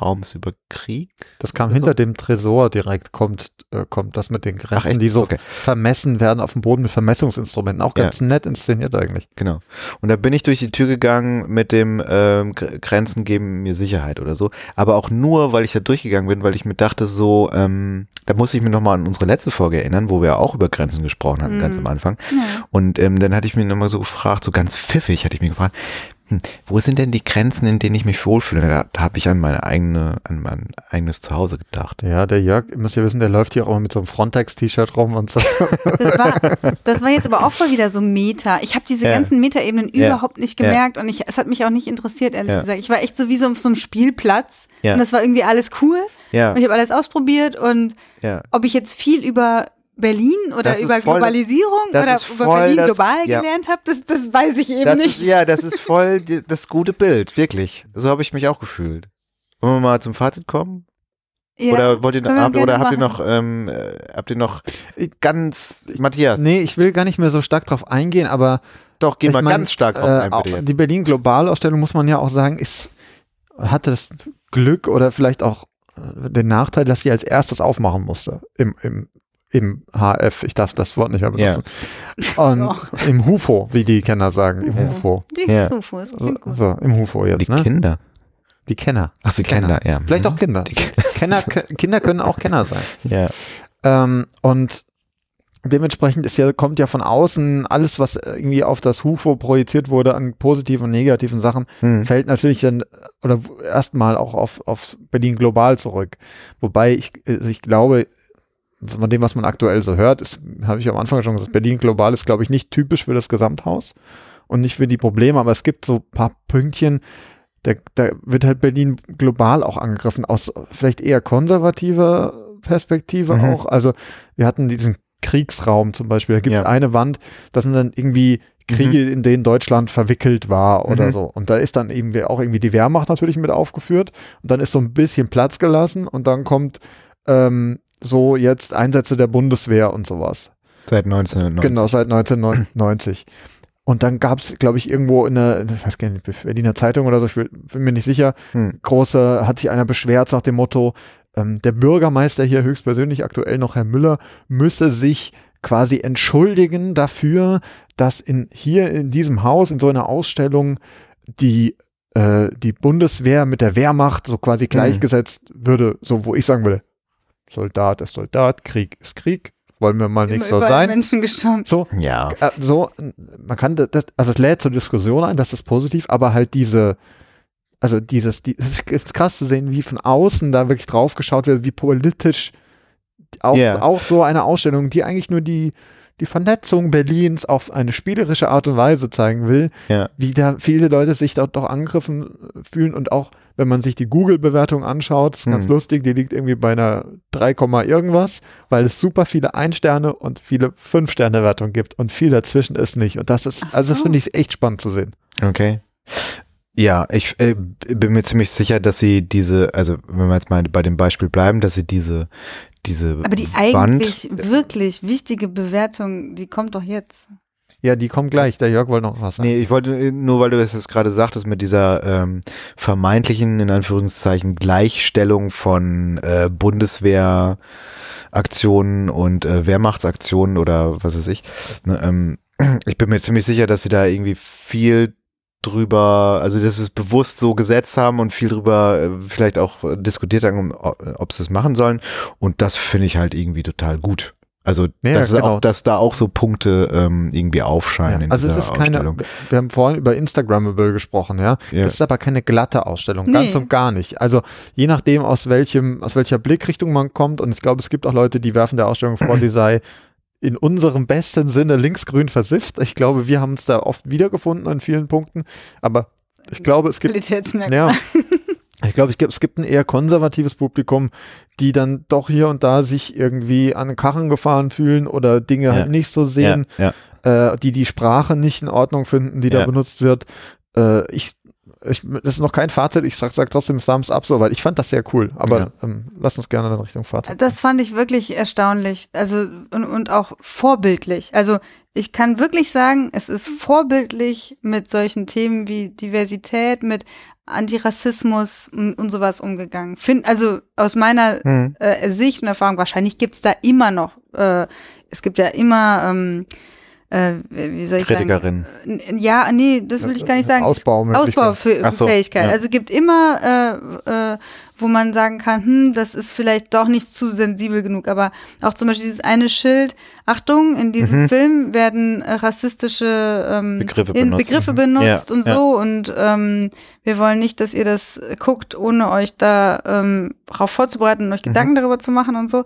Raums über Krieg. Das kam hinter dem Tresor direkt, kommt, äh, kommt das mit den Grenzen, die so Okay. vermessen werden auf dem Boden mit Vermessungsinstrumenten. Auch Ja. ganz nett inszeniert eigentlich. Genau. Und da bin ich durch die Tür gegangen mit dem ähm, Gr- Grenzen geben mir Sicherheit oder so. Aber auch nur, weil ich da durchgegangen bin, weil ich mir dachte, so, ähm, da muss ich mich nochmal an unsere letzte Folge erinnern, wo wir auch über Grenzen gesprochen hatten, ganz Mhm. am Anfang. Ja. Und ähm, dann hatte ich mir nochmal so gefragt, so ganz pfiffig hatte ich mir gefragt, hm, wo sind denn die Grenzen, in denen ich mich wohlfühle? Da, da habe ich an meine eigene, an mein eigenes Zuhause gedacht. Ja, der Jörg, ihr müsst ja wissen, der läuft hier auch mit so einem Frontex-T-Shirt rum und so. Das war, das war jetzt aber auch voll wieder so Meta. Ich habe diese Ja. ganzen Meta-Ebenen Ja. überhaupt nicht Ja. gemerkt und ich, es hat mich auch nicht interessiert, ehrlich Ja. gesagt. Ich war echt so wie so auf so einem Spielplatz Ja. und das war irgendwie alles cool Ja, und ich habe alles ausprobiert und ja. ob ich jetzt viel über Berlin oder über voll Globalisierung oder über voll Berlin das- global ja. gelernt habe, das, das weiß ich eben Das nicht. ist, ja, das ist voll die, das gute Bild, wirklich. So habe ich mich auch gefühlt. Wollen wir mal zum Fazit kommen? Ja, oder wollt ihr, wir habt, oder habt ihr noch, ähm, äh, habt ihr noch ganz, Matthias, nee, ich will gar nicht mehr so stark drauf eingehen, aber doch, geh ich mal mein, ganz stark drauf äh, ein, bitte jetzt. Die Berlin Globalausstellung muss man ja auch sagen, ist, hatte das Glück oder vielleicht auch äh, den Nachteil, dass sie als erstes aufmachen musste im, im, im HF. Ich darf das Wort nicht mehr benutzen. Und Doch. im HUFO, wie die Kenner sagen, im Ja. HUFO. Die Ja. Zufus, So, klingt gut. so, im HUFO jetzt, Die ne? Kinder. Die Kenner. Ach, die Kinder, ja. Vielleicht Mhm. auch Kinder. *laughs* Kenner. Kinder können auch Kenner sein. Ja. Ähm, und dementsprechend ist ja, kommt ja von außen alles, was irgendwie auf das HUFO projiziert wurde an positiven und negativen Sachen, Hm. fällt natürlich dann oder erstmal auch auf, auf Berlin global zurück. Wobei ich, äh, ich glaube, von dem, was man aktuell so hört, ist, habe ich am Anfang schon gesagt, Berlin global ist, glaube ich, nicht typisch für das Gesamthaus und nicht für die Probleme, aber es gibt so ein paar Pünktchen, da, da wird halt Berlin global auch angegriffen, aus vielleicht eher konservativer Perspektive Mhm. auch. Also wir hatten diesen Kriegsraum zum Beispiel, da gibt es Ja. eine Wand, das sind dann irgendwie Kriege, in denen Deutschland verwickelt war oder Mhm. so. Und da ist dann eben auch irgendwie die Wehrmacht natürlich mit aufgeführt. Und dann ist so ein bisschen Platz gelassen und dann kommt ähm, so jetzt Einsätze der Bundeswehr und sowas. Seit 1990. Genau, seit 1990. *clears throat* Und dann gab es, glaube ich, irgendwo in der, ich weiß gar nicht, Berliner Zeitung oder so, ich bin mir nicht sicher, Hm. große, hat sich einer beschwert nach dem Motto, ähm, der Bürgermeister hier höchstpersönlich, aktuell noch Herr Müller, müsse sich quasi entschuldigen dafür, dass in, hier in diesem Haus, in so einer Ausstellung, die, äh, die Bundeswehr mit der Wehrmacht so quasi gleichgesetzt würde, so wo ich sagen würde, Soldat ist Soldat, Krieg ist Krieg, wollen wir mal nicht Immer so überall sein. Menschen gestorben. So, Ja. äh, so, man kann das, also es lädt zur Diskussion ein, das ist positiv, aber halt diese, also dieses, die, es ist krass zu sehen, wie von außen da wirklich drauf geschaut wird, wie politisch auch, Ja. auch so eine Ausstellung, die eigentlich nur die, die Vernetzung Berlins auf eine spielerische Art und Weise zeigen will, Ja. wie da viele Leute sich dort doch angegriffen fühlen und auch, wenn man sich die Google-Bewertung anschaut, ist ganz Hm. lustig, die liegt irgendwie bei einer 3, Komma irgendwas, weil es super viele Ein-Sterne und viele Fünf-Sterne-Wertungen gibt und viel dazwischen ist nicht. Und das ist, Ach also das so. finde ich echt spannend zu sehen. Okay. Ja, ich äh, bin mir ziemlich sicher, dass sie diese, also wenn wir jetzt mal bei dem Beispiel bleiben, dass sie diese, diese Aber die Wand, eigentlich wirklich wichtige Bewertung, die kommt doch jetzt. Ja, die kommen gleich. Der Jörg wollte noch was sagen. Nee, ich wollte äh, nur, weil du das jetzt gerade sagtest, mit dieser ähm, vermeintlichen, in Anführungszeichen, Gleichstellung von äh, Bundeswehraktionen und äh, Wehrmachtsaktionen oder was weiß ich. Ne, ähm, *clears throat* ich bin mir ziemlich sicher, dass sie da irgendwie viel drüber, also dass sie es bewusst so gesetzt haben und viel drüber äh, vielleicht auch äh, diskutiert haben, ob sie es machen sollen. Und das finde ich halt irgendwie total gut. Also, Ja, dass, es genau. auch, dass da auch so Punkte ähm, irgendwie aufscheinen. Ja, in also es ist keine, Ausstellung. wir haben vorhin über Instagrammable gesprochen, ja. Ja. Das ist aber keine glatte Ausstellung, Nee. ganz und gar nicht. Also je nachdem, aus welchem, aus welcher Blickrichtung man kommt, und ich glaube, es gibt auch Leute, die werfen der Ausstellung vor, die sei in unserem besten Sinne linksgrün versifft. Ich glaube, wir haben uns da oft wiedergefunden an vielen Punkten, aber ich glaube, es gibt ja. Ich glaube, es gibt ein eher konservatives Publikum, die dann doch hier und da sich irgendwie an den Karren gefahren fühlen oder Dinge Ja. halt nicht so sehen, Ja, ja. äh, die die Sprache nicht in Ordnung finden, die da benutzt wird. Äh, ich, ich, das ist noch kein Fazit, ich sag, sag trotzdem Thumbs up so, weil ich fand das sehr cool. Aber Ja. ähm, lass uns gerne in Richtung Fazit. Das fand ich wirklich erstaunlich. Also und, und auch vorbildlich. Also ich kann wirklich sagen, es ist vorbildlich mit solchen Themen wie Diversität, mit Antirassismus und, und sowas umgegangen. Find, also aus meiner Hm. äh, Sicht und Erfahrung, wahrscheinlich gibt's da immer noch, äh, es gibt ja immer, ähm, äh, wie soll ich sagen? Kritikerin. N- Ja, nee, das will ich gar nicht sagen. Ausbaumöglichkeit. Ausbaufähigkeit. So. Also es gibt immer, äh, äh, wo man sagen kann, hm, das ist vielleicht doch nicht zu sensibel genug. Aber auch zum Beispiel dieses eine Schild, Achtung, in diesem Mhm. Film werden äh, rassistische ähm, Begriffe benutzt. Begriffe Mhm. benutzt Ja, und ja. so. Und ähm, wir wollen nicht, dass ihr das guckt, ohne euch da ähm, darauf vorzubereiten und euch Mhm. Gedanken darüber zu machen und so.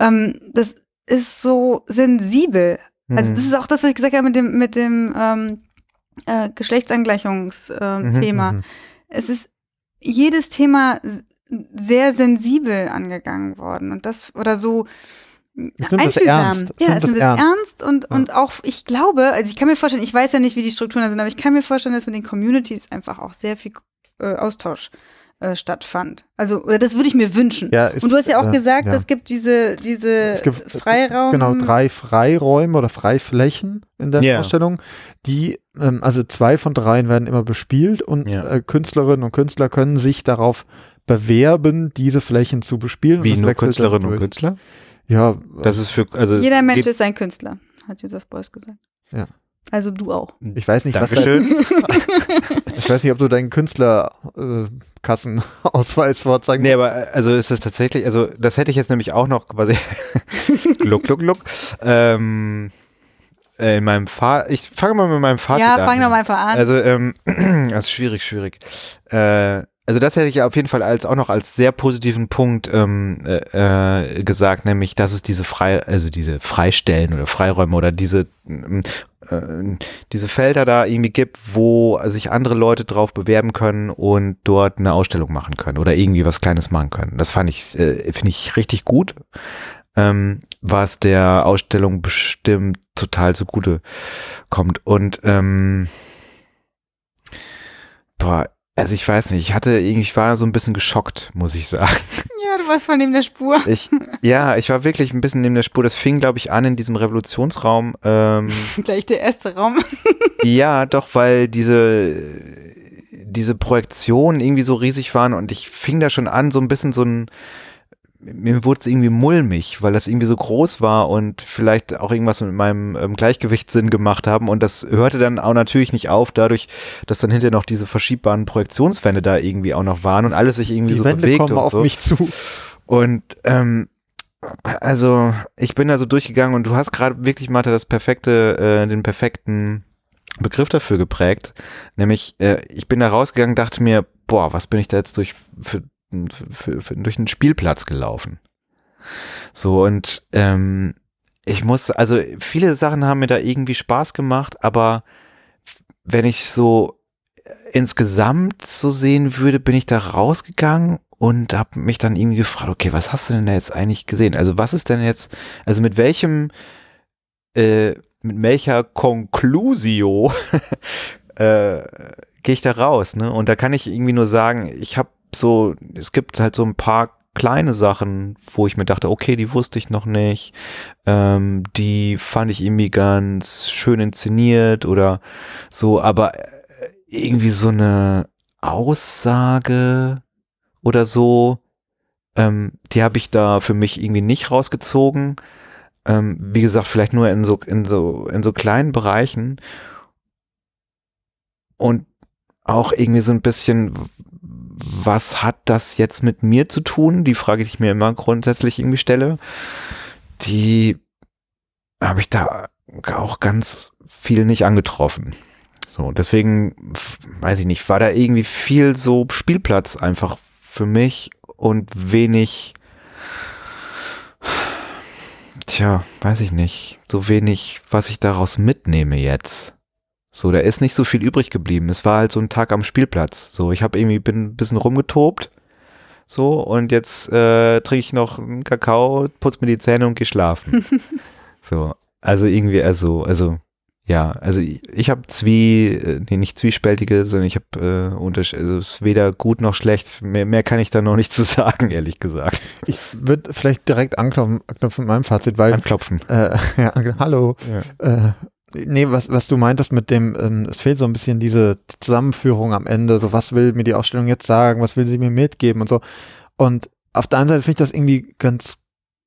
Ähm, das ist so sensibel. Also Mhm. das ist auch das, was ich gesagt habe mit dem, mit dem ähm, äh, Geschlechtsangleichungsthema. Mhm. Mhm. Es ist jedes Thema sehr sensibel angegangen worden und das oder so Es nimmt das ernst. Ja, es das nimmt es ernst. ernst und, Ja. und auch, ich glaube, also ich kann mir vorstellen, ich weiß ja nicht, wie die Strukturen da sind, aber ich kann mir vorstellen, dass mit den Communities einfach auch sehr viel äh, Austausch äh, stattfand. Also, oder das würde ich mir wünschen. Ja, ist, und du hast ja auch äh, gesagt, ja. es gibt diese, diese Es gibt, äh, Freiraum. Genau, drei Freiräume oder Freiflächen in der Ja. Ausstellung. Die, ähm, also zwei von dreien werden immer bespielt und Ja. äh, Künstlerinnen und Künstler können sich darauf bewerben, diese Flächen zu bespielen. Wie nur Künstlerinnen und. Künstler? Ja, Das ist für, also Jeder Mensch ist ein Künstler, hat Joseph Beuys gesagt. Ja. Also du auch. ich weiß nicht, was dein, Dankeschön. *laughs* ich weiß nicht, ob du deinen Künstlerkassenausweis vorzeigen Nee, aber äh, also ist das tatsächlich, also das hätte ich jetzt nämlich auch noch quasi *laughs* Gluck, Gluck, Gluck. Ähm, äh, in meinem Fahr ich fange mal mit meinem Fazit ja, an. fang doch mal einfach an. Also, ähm, *clears throat* das ist schwierig, schwierig. Äh, also das hätte ich auf jeden Fall als auch noch als sehr positiven Punkt ähm, äh, äh, gesagt, nämlich, dass es diese frei, also diese Freistellen oder Freiräume oder diese ähm, diese Felder da irgendwie gibt, wo sich andere Leute drauf bewerben können und dort eine Ausstellung machen können oder irgendwie was Kleines machen können. Das fand ich, äh, finde ich richtig gut, ähm, was der Ausstellung bestimmt total zugute kommt. Und ähm, boah, also ich weiß nicht, ich hatte irgendwie, ich war so ein bisschen geschockt, muss ich sagen. Ja, du warst von neben der Spur. Ich, ja, ich war wirklich ein bisschen neben der Spur. Das fing, glaube ich, an in diesem Revolutionsraum. Ähm, *laughs* Gleich der erste Raum. *laughs* ja, doch, weil diese, diese Projektionen irgendwie so riesig waren und ich fing da schon an, so ein bisschen so ein, mir wurde es irgendwie mulmig, weil das irgendwie so groß war und vielleicht auch irgendwas mit meinem ähm, Gleichgewichtssinn gemacht haben und das hörte dann auch natürlich nicht auf, dadurch, dass dann hinterher noch diese verschiebbaren Projektionswände da irgendwie auch noch waren und alles sich irgendwie Die so Wände bewegt kommen und auf so. mich zu. Und ähm, also ich bin da so durchgegangen und du hast gerade wirklich, Martha, das perfekte, äh, den perfekten Begriff dafür geprägt. Nämlich, äh, ich bin da rausgegangen, dachte mir, boah, was bin ich da jetzt durch für, für, für, durch einen Spielplatz gelaufen? So und ähm, ich muss, also viele Sachen haben mir da irgendwie Spaß gemacht, aber wenn ich so insgesamt so sehen würde, bin ich da rausgegangen und habe mich dann irgendwie gefragt, okay, was hast du denn da jetzt eigentlich gesehen? Also was ist denn jetzt, also mit welchem, äh, mit welcher Conclusio *laughs* äh, gehe ich da raus, ne? Und da kann ich irgendwie nur sagen, ich habe so, es gibt halt so ein paar kleine Sachen, wo ich mir dachte, okay, die wusste ich noch nicht, ähm, die fand ich irgendwie ganz schön inszeniert oder so, aber äh, irgendwie so eine Aussage oder so, ähm, die habe ich da für mich irgendwie nicht rausgezogen. Ähm, wie gesagt, vielleicht nur in so, in so, in so kleinen Bereichen. Und auch irgendwie so ein bisschen, was hat das jetzt mit mir zu tun? Die Frage, die ich mir immer grundsätzlich irgendwie stelle, die habe ich da auch ganz viel nicht angetroffen. So, deswegen, weiß ich nicht, war da irgendwie viel so Spielplatz einfach für mich und wenig, tja, weiß ich nicht, so wenig, was ich daraus mitnehme jetzt. So, da ist nicht so viel übrig geblieben. Es war halt so ein Tag am Spielplatz. So, ich habe irgendwie bin ein bisschen rumgetobt. So, und jetzt äh, trinke ich noch einen Kakao, putze mir die Zähne und gehe schlafen. *laughs* so, also irgendwie, also, also, ja, also ich, ich habe Zwie, äh, nee, nicht zwiespältige, sondern ich habe äh, Unterschied, also es ist weder gut noch schlecht. Mehr, mehr kann ich da noch nicht *laughs* zu sagen, ehrlich gesagt. Ich würde vielleicht direkt anklopfen, anknüpfen mit meinem Fazit, weil. Anklopfen. Äh, *laughs* ja, hallo. Ja. Äh, Nee, was, was du meintest mit dem, ähm, es fehlt so ein bisschen diese Zusammenführung am Ende, so was will mir die Ausstellung jetzt sagen, was will sie mir mitgeben und so. Und auf der einen Seite finde ich das irgendwie ganz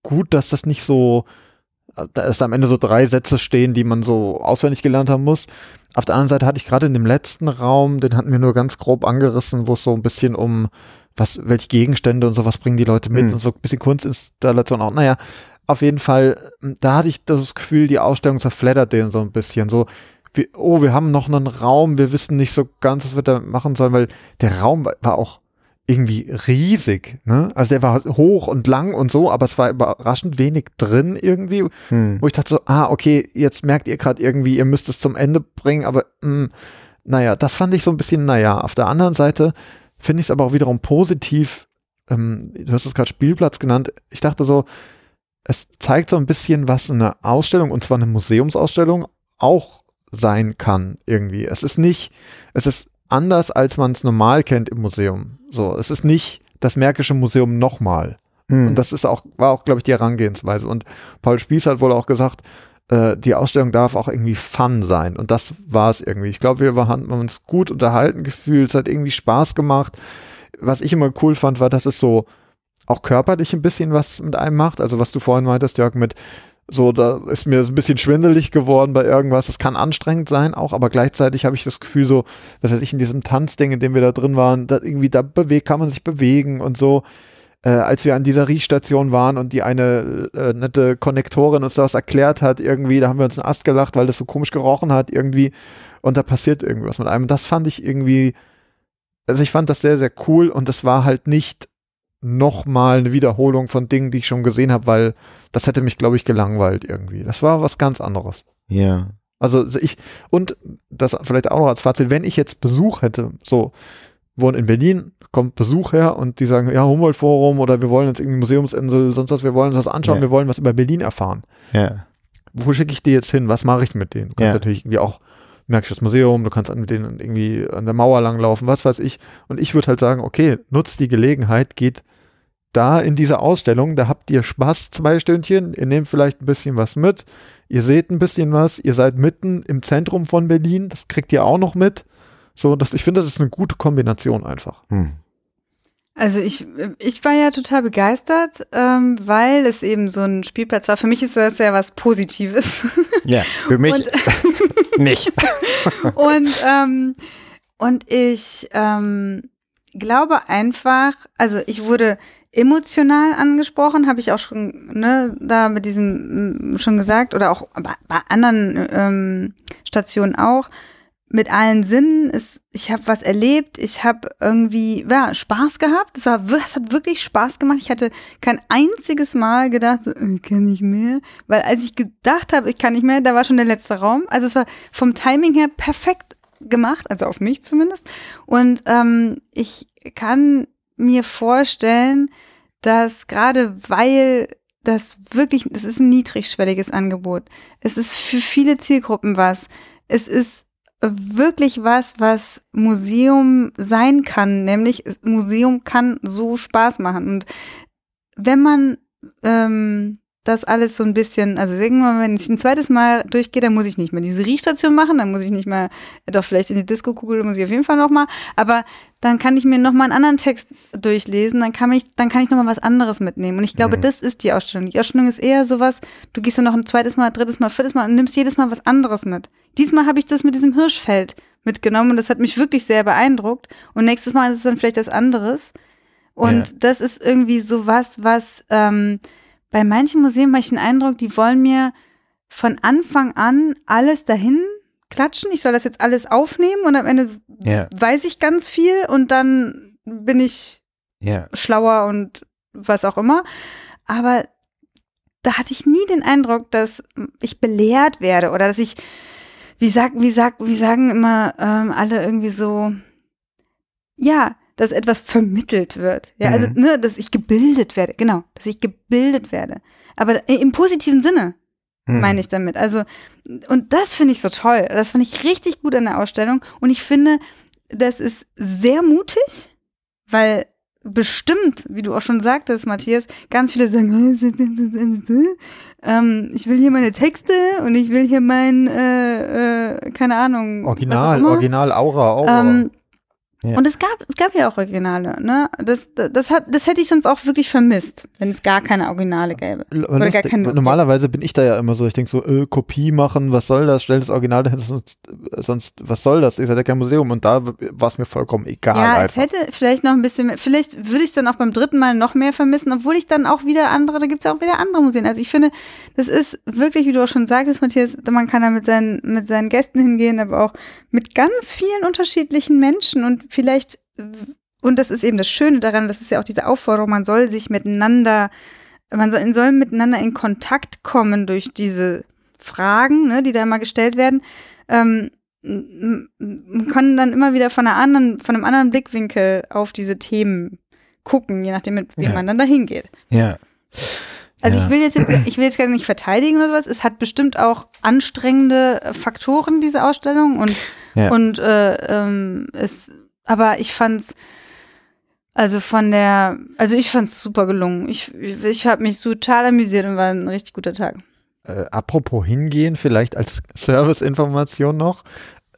gut, dass das nicht so, da ist am Ende so drei Sätze stehen, die man so auswendig gelernt haben muss. Auf der anderen Seite hatte ich gerade in dem letzten Raum, den hatten wir nur ganz grob angerissen, wo es so ein bisschen um was, welche Gegenstände und so, was bringen die Leute mit Mhm. und so ein bisschen Kunstinstallation auch. Naja, auf jeden Fall, da hatte ich das Gefühl, die Ausstellung zerfleddert den so ein bisschen. So, wie, oh, wir haben noch einen Raum, wir wissen nicht so ganz, was wir da machen sollen, weil der Raum war, auch irgendwie riesig, ne? Also der war hoch und lang und so, aber es war überraschend wenig drin irgendwie, Hm. wo ich dachte so, ah, okay, jetzt merkt ihr gerade irgendwie, ihr müsst es zum Ende bringen, aber mh, naja, das fand ich so ein bisschen, naja, auf der anderen Seite finde ich es aber auch wiederum positiv, ähm, du hast es gerade Spielplatz genannt, ich dachte so, es zeigt so ein bisschen, was eine Ausstellung, und zwar eine Museumsausstellung, auch sein kann irgendwie. Es ist nicht, es ist anders, als man es normal kennt im Museum. So, es ist nicht das Märkische Museum nochmal. Hm. Und das ist auch, war auch, glaube ich, die Herangehensweise. Und Paul Spieß hat wohl auch gesagt, äh, die Ausstellung darf auch irgendwie Fun sein. Und das war es irgendwie. Ich glaube, wir haben uns gut unterhalten gefühlt, es hat irgendwie Spaß gemacht. Was ich immer cool fand, war, dass es so auch körperlich ein bisschen was mit einem macht. Also was du vorhin meintest, Jörg, mit so, da ist mir ein bisschen schwindelig geworden bei irgendwas. Das kann anstrengend sein auch, aber gleichzeitig habe ich das Gefühl so, dass ich in diesem Tanzding, in dem wir da drin waren, da irgendwie da bewegt, kann man sich bewegen und so. Äh, als wir an dieser Riechstation waren und die eine äh, nette Konnektorin uns da was erklärt hat, irgendwie, da haben wir uns einen Ast gelacht, weil das so komisch gerochen hat, irgendwie. Und da passiert irgendwas mit einem. Das fand ich irgendwie, also ich fand das sehr, sehr cool und das war halt nicht nochmal eine Wiederholung von Dingen, die ich schon gesehen habe, weil das hätte mich, glaube ich, gelangweilt irgendwie. Das war was ganz anderes. Ja. Also ich, und das vielleicht auch noch als Fazit, wenn ich jetzt Besuch hätte, so, wohnen in Berlin, kommt Besuch her und die sagen, ja, Humboldt-Forum oder wir wollen jetzt irgendwie Museumsinsel, sonst was, wir wollen uns das anschauen, Ja. wir wollen was über Berlin erfahren. Ja. Wo schicke ich die jetzt hin? Was mache ich mit denen? Du kannst Ja. natürlich irgendwie auch Märkisches Museum, du kannst mit denen irgendwie an der Mauer langlaufen, was weiß ich. Und ich würde halt sagen, okay, nutzt die Gelegenheit, geht da in diese Ausstellung, da habt ihr Spaß zwei Stündchen, ihr nehmt vielleicht ein bisschen was mit, ihr seht ein bisschen was, ihr seid mitten im Zentrum von Berlin, das kriegt ihr auch noch mit. So, das, ich finde, das ist eine gute Kombination einfach. Hm. Also ich, ich war ja total begeistert, ähm, weil es eben so ein Spielplatz war. Für mich ist das ja was Positives. *laughs* Ja, für mich Und, *laughs* nicht. *laughs* und, ähm, und ich ähm, glaube einfach, also ich wurde emotional angesprochen, habe ich auch schon ne, da mit diesem mm, schon gesagt oder auch bei, anderen ähm, Stationen auch. Mit allen Sinnen, ist, ich habe was erlebt, ich habe irgendwie ja, Spaß gehabt. Es, war, es hat wirklich Spaß gemacht. Ich hatte kein einziges Mal gedacht, so, äh, kann ich mehr. Weil als ich gedacht habe, ich kann nicht mehr, da war schon der letzte Raum. Also es war vom Timing her perfekt gemacht, also auf mich zumindest. Und ähm, ich kann mir vorstellen, dass gerade weil das wirklich, es ist ein niedrigschwelliges Angebot. Es ist für viele Zielgruppen was. Es ist wirklich was, was Museum sein kann. Nämlich Museum kann so Spaß machen. Und wenn man ähm, das alles so ein bisschen, also irgendwann, wenn ich ein zweites Mal durchgehe, dann muss ich nicht mehr diese Riechstation machen, dann muss ich nicht mehr, doch vielleicht in die Disco-Kugel muss ich auf jeden Fall noch mal, aber dann kann ich mir noch mal einen anderen Text durchlesen, dann kann ich, dann kann ich noch mal was anderes mitnehmen und ich glaube, mhm. das ist die Ausstellung. Die Ausstellung ist eher sowas, du gehst dann noch ein zweites Mal, drittes Mal, viertes Mal und nimmst jedes Mal was anderes mit. Diesmal habe ich das mit diesem Hirschfeld mitgenommen und das hat mich wirklich sehr beeindruckt und nächstes Mal ist es dann vielleicht was anderes und ja. das ist irgendwie so was, was, ähm, bei manchen Museen habe ich den Eindruck, die wollen mir von Anfang an alles dahin klatschen. Ich soll das jetzt alles aufnehmen und am Ende ja. weiß ich ganz viel und dann bin ich ja. schlauer und was auch immer. Aber da hatte ich nie den Eindruck, dass ich belehrt werde oder dass ich, wie sag, wie sag, wie sagen immer ähm, alle irgendwie so, ja, dass etwas vermittelt wird. Ja, also, mhm. ne, dass ich gebildet werde. Genau, dass ich gebildet werde. Aber im positiven Sinne mhm. meine ich damit. Also, und das finde ich so toll. Das fand ich richtig gut an der Ausstellung. Und ich finde, das ist sehr mutig, weil bestimmt, wie du auch schon sagtest, Matthias, ganz viele sagen, ähm, ich will hier meine Texte und ich will hier mein, äh, äh, keine Ahnung. Original, Original, Aura, Aura. Ähm, ja. Und es gab, es gab ja auch Originale, ne? Das, das, hat, das hätte ich sonst auch wirklich vermisst, wenn es gar keine Originale gäbe. Oder gar keine, normalerweise bin ich da ja immer so, ich denke so, äh, Kopie machen, was soll das? Stell das Original dahin, *laughs* sonst, sonst, was soll das? Seid ja kein Museum und da war es mir vollkommen egal. Ja, einfach. es hätte vielleicht noch ein bisschen mehr, vielleicht würde ich es dann auch beim dritten Mal noch mehr vermissen, obwohl ich dann auch wieder andere, da gibt es auch wieder andere Museen. Also ich finde, das ist wirklich, wie du auch schon sagtest, Matthias, man kann da mit seinen, mit seinen Gästen hingehen, aber auch mit ganz vielen unterschiedlichen Menschen und vielleicht, und das ist eben das Schöne daran, das ist ja auch diese Aufforderung, man soll sich miteinander, man soll, soll miteinander in Kontakt kommen durch diese Fragen, ne, die da immer gestellt werden. Ähm, man kann dann immer wieder von, einer anderen, von einem anderen Blickwinkel auf diese Themen gucken, je nachdem, wie ja. man dann dahin geht. Ja. Also ja. ich will jetzt, ich will jetzt gar nicht verteidigen oder sowas. Es hat bestimmt auch anstrengende Faktoren, diese Ausstellung. Und, ja. und äh, ähm, es, aber ich fand's, also von der, also ich fand's super gelungen. Ich, ich, ich habe mich total amüsiert und war ein richtig guter Tag. Äh, apropos hingehen, vielleicht als Serviceinformation noch.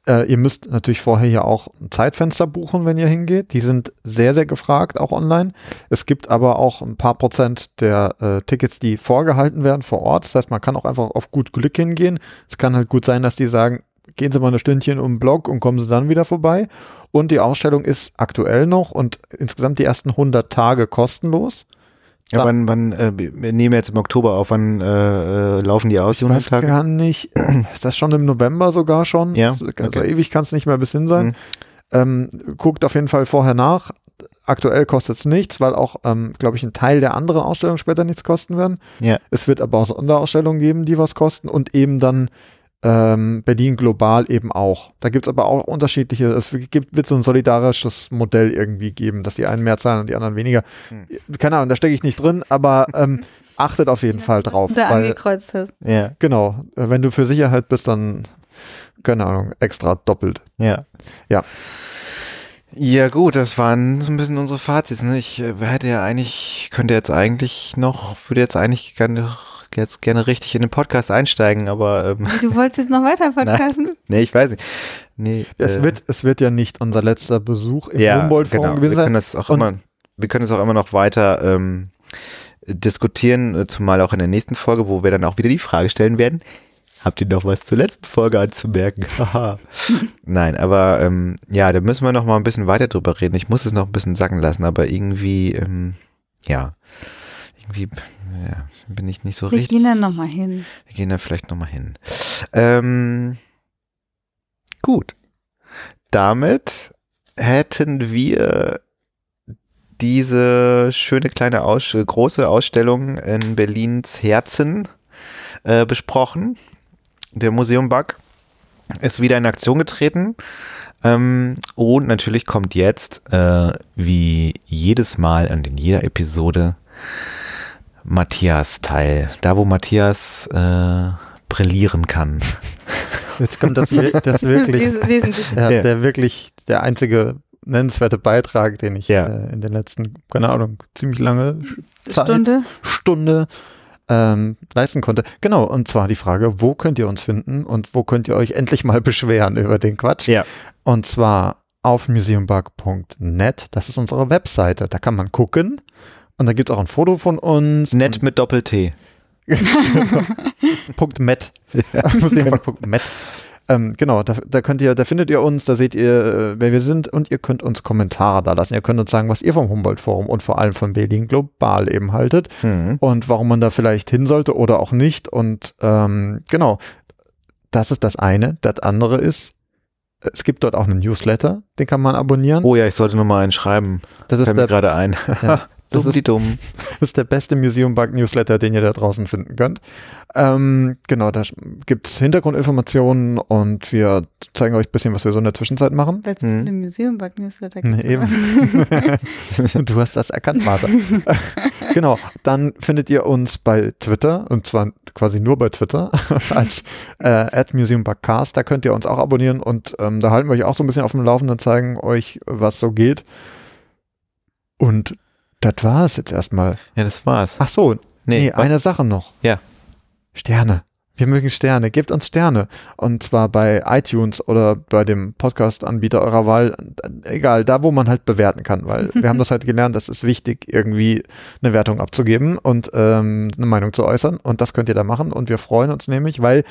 Äh, ihr müsst natürlich vorher ja auch ein Zeitfenster buchen, wenn ihr hingeht. Die sind sehr, sehr gefragt, auch online. Es gibt aber auch ein paar Prozent der äh, Tickets, die vorgehalten werden vor Ort. Das heißt, man kann auch einfach auf gut Glück hingehen. Es kann halt gut sein, dass die sagen, gehen Sie mal eine Stündchen um den Blog und kommen Sie dann wieder vorbei. Und die Ausstellung ist aktuell noch und insgesamt die ersten 100 Tage kostenlos. Ja, wann, wann äh, wir nehmen jetzt im Oktober auf, wann äh, äh laufen die aus? Ich weiß gar nicht. *clears throat* Ist das schon im November sogar schon? Ja. Also okay. ewig kann es nicht mehr bis hin sein. Mhm. Ähm, guckt auf jeden Fall vorher nach. Aktuell kostet es nichts, weil auch, ähm, glaube ich, ein Teil der anderen Ausstellungen später nichts kosten werden. Ja. Es wird aber auch Sonderausstellungen geben, die was kosten und eben dann ähm, Berlin global eben auch. Da gibt es aber auch unterschiedliche, es gibt, wird so ein solidarisches Modell irgendwie geben, dass die einen mehr zahlen und die anderen weniger. Hm. Keine Ahnung, da stecke ich nicht drin, aber ähm, *laughs* achtet auf jeden Fall drauf. Da angekreuzt hast. Ja. Genau. Äh, wenn du für Sicherheit bist, dann, keine Ahnung, extra doppelt. Ja. Ja. Ja gut, das waren so ein bisschen unsere Fazits. Ne? Ich äh, hätte ja eigentlich, könnte jetzt eigentlich noch, würde jetzt eigentlich gerne jetzt gerne richtig in den Podcast einsteigen, aber. Ähm, du wolltest jetzt noch weiter *laughs* podcasten? nee, ich weiß nicht. Nee, es, äh, wird, es wird ja nicht unser letzter Besuch im ja, Humboldt-Forum genau. gewesen wir können das auch immer, Wir können es auch immer noch weiter ähm, diskutieren, äh, zumal auch in der nächsten Folge, wo wir dann auch wieder die Frage stellen werden. Habt ihr noch was zur letzten Folge anzumerken? *laughs* Nein, aber ähm, ja, da müssen wir noch mal ein bisschen weiter drüber reden. Ich muss es noch ein bisschen sacken lassen, aber irgendwie, ähm, ja, irgendwie ja, bin ich nicht so wir richtig. Wir gehen dann nochmal hin. Wir gehen da vielleicht nochmal hin. Ähm, gut. Damit hätten wir diese schöne kleine Aus große Ausstellung in Berlins Herzen äh, besprochen. Der Museum Bug ist wieder in Aktion getreten. Ähm, und natürlich kommt jetzt, äh, wie jedes Mal und in jeder Episode, Matthias Teil. Da, wo Matthias äh, brillieren kann. Jetzt kommt das, *laughs* das wirklich, Ja. der wirklich, der einzige nennenswerte Beitrag, den ich Ja. äh, in den letzten, keine Ahnung, ziemlich lange Zeit, Stunde. Stunde ähm, leisten konnte. Genau, und zwar die Frage, wo könnt ihr uns finden und wo könnt ihr euch endlich mal beschweren *laughs* über den Quatsch? Ja. Und zwar auf museumbug.net, das ist unsere Webseite, da kann man gucken und da gibt es auch ein Foto von uns. Nett mit Doppel-T. *laughs* Punkt .met. Museumbug.met. Ähm, genau, da, da könnt ihr, da findet ihr uns, da seht ihr, äh, wer wir sind und ihr könnt uns Kommentare da lassen. Ihr könnt uns sagen, was ihr vom Humboldt-Forum und vor allem von Berlin global eben haltet Mhm. und warum man da vielleicht hin sollte oder auch nicht. Und ähm, genau, das ist das eine. Das andere ist, es gibt dort auch einen Newsletter, den kann man abonnieren. Oh ja, ich sollte nochmal einen schreiben. das, ist Fällt mir gerade ein. Ja, *laughs* das dumm ist- die dumm. *laughs* das ist der beste Museum Bug Newsletter, den ihr da draußen finden könnt. Ähm, genau, da gibt es Hintergrundinformationen und wir zeigen euch ein bisschen, was wir so in der Zwischenzeit machen. Weil es Mhm. viele Museum-Bug-Newsletter Nee, gibt. eben. *laughs* du hast das erkannt, Martha. *laughs* genau, dann findet ihr uns bei Twitter und zwar quasi nur bei Twitter als äh, at museumbugcast. Da könnt ihr uns auch abonnieren und ähm, da halten wir euch auch so ein bisschen auf dem Laufenden, zeigen euch, was so geht. Und das war es jetzt erstmal. Ja, das war's. Ach so, Nee, was? eine Sache noch. Ja. Sterne. Wir mögen Sterne. Gebt uns Sterne. Und zwar bei iTunes oder bei dem Podcast-Anbieter eurer Wahl. Egal, da wo man halt bewerten kann. Weil *laughs* wir haben das halt gelernt, das ist wichtig, irgendwie eine Wertung abzugeben und ähm, eine Meinung zu äußern. Und das könnt ihr da machen. Und wir freuen uns nämlich, weil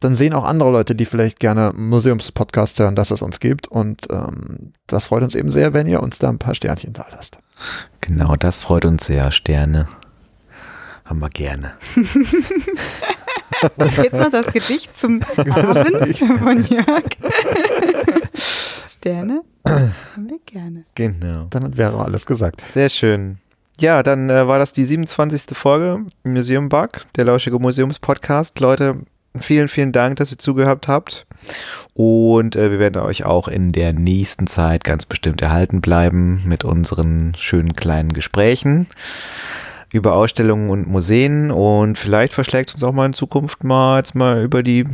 dann sehen auch andere Leute, die vielleicht gerne Museumspodcasts hören, dass es uns gibt. Und ähm, das freut uns eben sehr, wenn ihr uns da ein paar Sternchen da lasst. Genau, das freut uns sehr. Sterne. Haben wir gerne. *laughs* Jetzt noch das Gedicht zum Abend *laughs* von Jörg. Sterne haben wir gerne. Genau. Damit wäre alles gesagt. Sehr schön. Ja, dann äh, war das die 27. Folge Museum Bug, der lauschige Museumspodcast. Leute, vielen, vielen Dank, dass ihr zugehört habt. Und äh, wir werden euch auch in der nächsten Zeit ganz bestimmt erhalten bleiben mit unseren schönen kleinen Gesprächen über Ausstellungen und Museen. Und vielleicht verschlägt es uns auch mal in Zukunft mal jetzt mal über die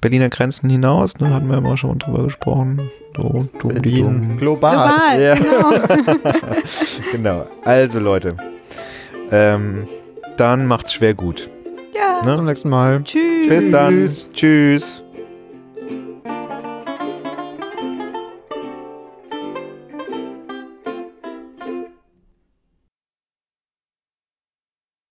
Berliner Grenzen hinaus. Ne? Hatten wir ja mal schon drüber gesprochen. So, dumm, die dumm. global. Global, Ja. genau. *laughs* Genau. Also Leute, ähm, dann macht's schwer gut. Ja. Ne? Zum nächsten Mal. Tschüss. Bis dann. Tschüss.